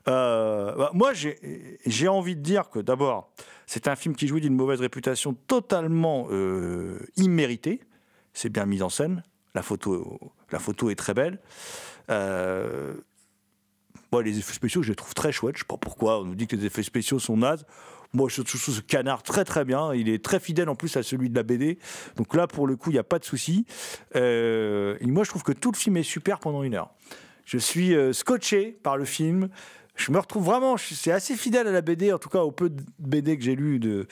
Euh, bah, moi j'ai envie de dire que d'abord c'est un film qui jouit d'une mauvaise réputation totalement euh, imméritée. C'est bien mis en scène. La photo, la photo est très belle. Euh, moi, les effets spéciaux, je les trouve très chouettes. Je sais pas pourquoi. On nous dit que les effets spéciaux sont nazes. Moi, je trouve ce canard très très bien. Il est très fidèle en plus à celui de la BD. Donc là, pour le coup, il n'y a pas de souci. Euh, moi, je trouve que tout le film est super pendant une heure. Je suis euh, scotché par le film. Je me retrouve vraiment, c'est assez fidèle à la BD, en tout cas au peu de BD que j'ai lu de,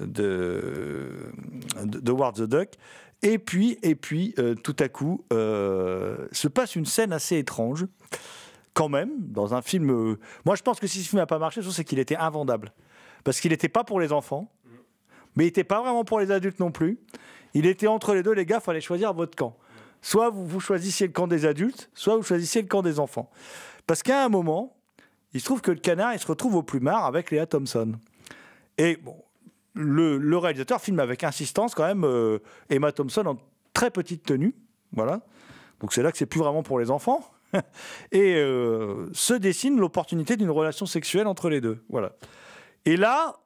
de, de, the Duck. Et puis, et puis euh, tout à coup, euh, se passe une scène assez étrange, quand même, dans un film. euh, moi, je pense que si ce film n'a pas marché, c'est qu'il était invendable. Parce qu'il n'était pas pour les enfants, mais il n'était pas vraiment pour les adultes non plus. Il était entre les deux, les gars, il fallait choisir votre camp. Soit vous choisissiez le camp des adultes, soit vous choisissiez le camp des enfants. Parce qu'à un moment, il se trouve que le canard, il se retrouve au plumard avec Léa Thompson. Et bon, le, réalisateur filme avec insistance quand même euh, Emma Thompson en très petite tenue. Voilà. Donc c'est là que c'est plus vraiment pour les enfants. Et euh, se dessine l'opportunité d'une relation sexuelle entre les deux. Voilà. Et là,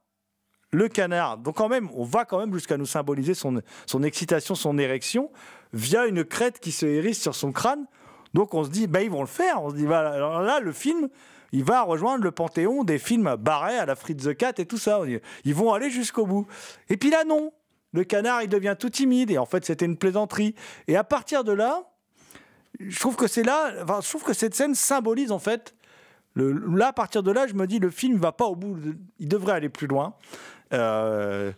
le canard, donc quand même, on va quand même jusqu'à nous symboliser son, excitation, son érection, via une crête qui se hérisse sur son crâne. Donc on se dit, bah, ils vont le faire. On se dit, là, le film, il va rejoindre le panthéon des films barrés à la Fritz the Cat et tout ça. Ils vont aller jusqu'au bout. Et puis là, non. Le canard, il devient tout timide. Et en fait, c'était une plaisanterie. Et à partir de là, je trouve que c'est là, je trouve que cette scène symbolise en fait. Là, à partir de là, je me dis, le film va pas au bout. il devrait aller plus loin. Euh,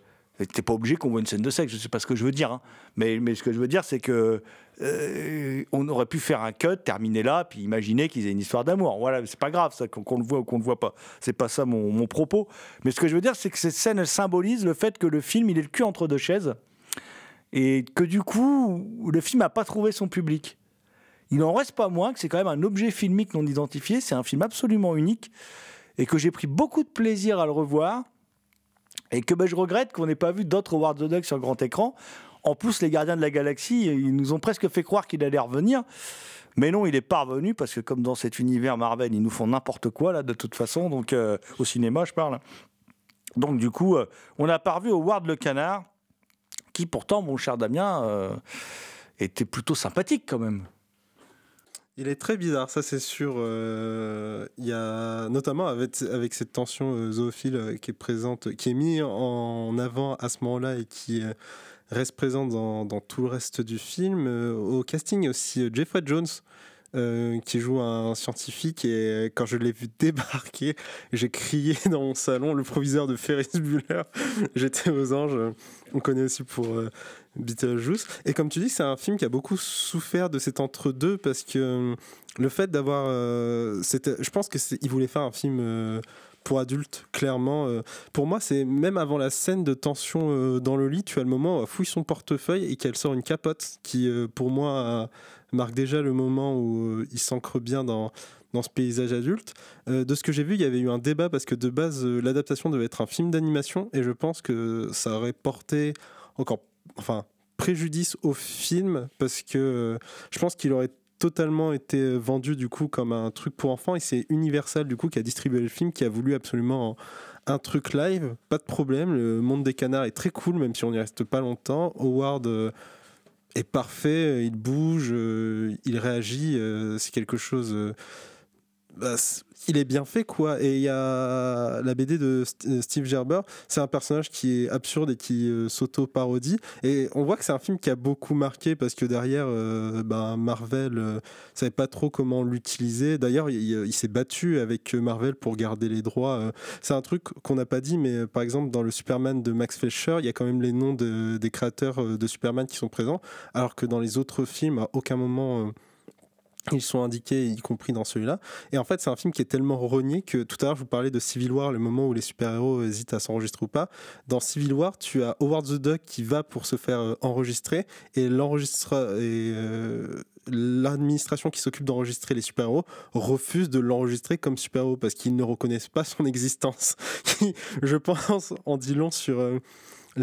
T'es pas obligé qu'on voit une scène de sexe, je sais pas ce que je veux dire. hein. Mais ce que je veux dire, c'est que euh, on aurait pu faire un cut, terminer là, puis imaginer qu'ils aient une histoire d'amour. Voilà, c'est pas grave ça qu'on le voit ou qu'on le voit pas. C'est pas ça mon, propos. Mais ce que je veux dire, c'est que cette scène elle symbolise le fait que le film il est le cul entre deux chaises et que du coup le film n'a pas trouvé son public. Il en reste pas moins que c'est quand même un objet filmique non identifié. C'est un film absolument unique et que j'ai pris beaucoup de plaisir à le revoir. Et que ben, je regrette qu'on n'ait pas vu d'autres Howard the sur grand écran. En plus, les Gardiens de la Galaxie, ils nous ont presque fait croire qu'il allait revenir. Mais non, il est pas revenu parce que comme dans cet univers Marvel, ils nous font n'importe quoi là de toute façon. Donc euh, au cinéma, je parle. Donc du coup, euh, on n'a pas revu Howard le canard, qui pourtant, mon cher Damien, euh, était plutôt sympathique quand même. Il est très bizarre, ça c'est sûr. Il y a notamment avec, avec cette tension zoophile qui est présente, qui est mise en avant à ce moment-là et qui reste présente dans, tout le reste du film. Euh, au casting, il aussi euh, Jeffrey Jones. euh, qui joue un scientifique et quand je l'ai vu débarquer j'ai crié dans mon salon le proviseur de Ferris Bueller j'étais aux anges on connaît aussi pour euh, Beetlejuice. Et comme tu dis, c'est un film qui a beaucoup souffert de cet entre-deux parce que le fait d'avoir. je pense qu'il voulait faire un film. Pour adultes, clairement. euh. pour moi, c'est même avant la scène de tension euh, dans le lit, tu as le moment où elle fouille son portefeuille et qu'elle sort une capote qui, euh, pour moi, marque déjà le moment où il s'ancre bien dans, dans ce paysage adulte. De ce que j'ai vu, il y avait eu un débat parce que de base, l'adaptation devait être un film d'animation et je pense que ça aurait porté encore, enfin, préjudice au film parce que je pense qu'il aurait totalement été vendu du coup comme un truc pour enfants. Et c'est Universal du coup qui a distribué le film qui a voulu absolument un truc live. Pas de problème. Le monde des canards est très cool même si on n'y reste pas longtemps. Howard euh, est parfait. Il bouge euh, il réagit euh, c'est quelque chose bah, il est bien fait quoi. Et il y a la BD de euh, Steve Gerber. C'est un personnage qui est absurde et qui euh, s'auto-parodie. Et on voit que c'est un film qui a beaucoup marqué parce que derrière euh, ben, Marvel savait pas trop comment l'utiliser. D'ailleurs il, s'est battu avec Marvel pour garder les droits c'est un truc qu'on n'a pas dit mais par exemple dans le Superman de Max Fleischer il y a quand même les noms de- des créateurs de Superman qui sont présents. Alors que dans les autres films à aucun moment ils sont indiqués, y compris dans celui-là. Et en fait, c'est un film qui est tellement renié que tout à l'heure, je vous parlais de Civil War, le moment où les super-héros hésitent à s'enregistrer ou pas. Dans Civil War, tu as Howard the Duck qui va pour se faire euh, enregistrer et l'enregistre euh, l'administration qui s'occupe d'enregistrer les super-héros refuse de l'enregistrer comme super-héros parce qu'ils ne reconnaissent pas son existence. Je pense, en dit long sur euh,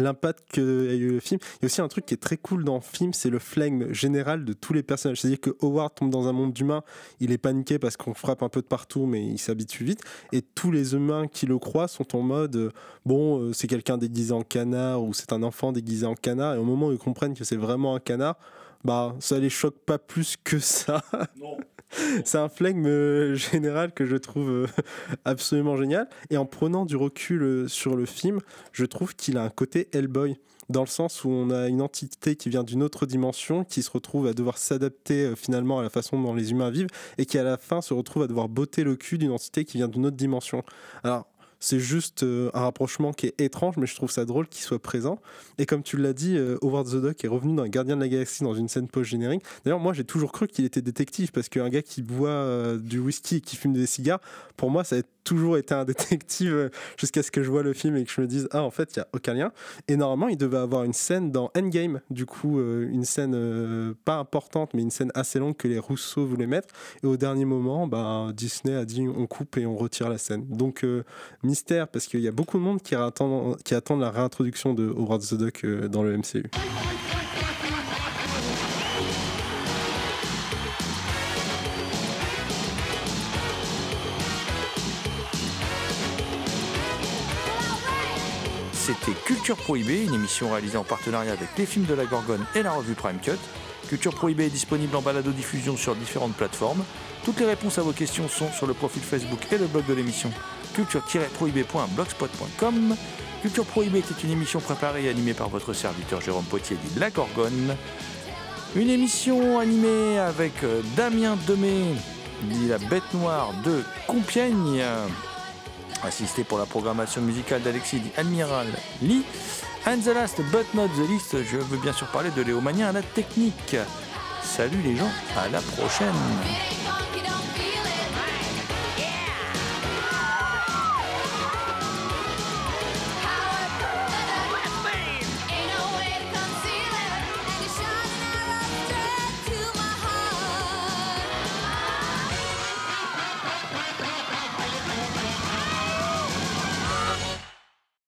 l'impact qu'a eu le film. Il y a aussi un truc qui est très cool dans le film, c'est le flegme général de tous les personnages. C'est-à-dire que Howard tombe dans un monde d'humains, il est paniqué parce qu'on frappe un peu de partout, mais il s'habitue vite. Et tous les humains qui le croient sont en mode euh, bon, euh, c'est quelqu'un déguisé en canard ou c'est un enfant déguisé en canard. Et au moment où ils comprennent que c'est vraiment un canard, bah ça les choque pas plus que ça. c'est un flegme euh, général que je trouve euh, absolument génial. Et en prenant du recul euh, sur le film, je trouve qu'il a un côté Hellboy. Dans le sens où on a une entité qui vient d'une autre dimension, qui se retrouve à devoir s'adapter finalement à la façon dont les humains vivent, et qui à la fin se retrouve à devoir botter le cul d'une entité qui vient d'une autre dimension. Alors, c'est juste euh, un rapprochement qui est étrange, mais je trouve ça drôle qu'il soit présent. Et comme tu l'as dit, euh, Howard the Duck est revenu dans Gardien de la Galaxie dans une scène post-générique. D'ailleurs, moi, j'ai toujours cru qu'il était détective, parce qu'un gars qui boit euh, du whisky et qui fume des cigares, pour moi, ça a toujours été un détective euh, jusqu'à ce que je vois le film et que je me dise, ah, en fait, il n'y a aucun lien. Et normalement, il devait avoir une scène dans Endgame, du coup, euh, une scène euh, pas importante, mais une scène assez longue que les Rousseau voulaient mettre. Et au dernier moment, ben, Disney a dit, on coupe et on retire la scène. Donc, mystère parce qu'il y a beaucoup de monde qui attend, qui attend la réintroduction de Howard the Duck dans le MCU. C'était Culture Prohibée, une émission réalisée en partenariat avec les films de la Gorgone et la revue Prime Cut. Culture Prohibée est disponible en balado-diffusion sur différentes plateformes. Toutes les réponses à vos questions sont sur le profil Facebook et le blog de l'émission culture-prohibée.blogspot.com. Culture Prohibée était une émission préparée et animée par votre serviteur Jérôme Potier dit La Gorgone. Une émission animée avec euh, Damien Demey, dit La Bête Noire de Compiègne assisté pour la programmation musicale d'Alexis Admiral Lee. And the last but not the least, je veux bien sûr parler de Léo Mania à la technique. Salut les gens, à la prochaine.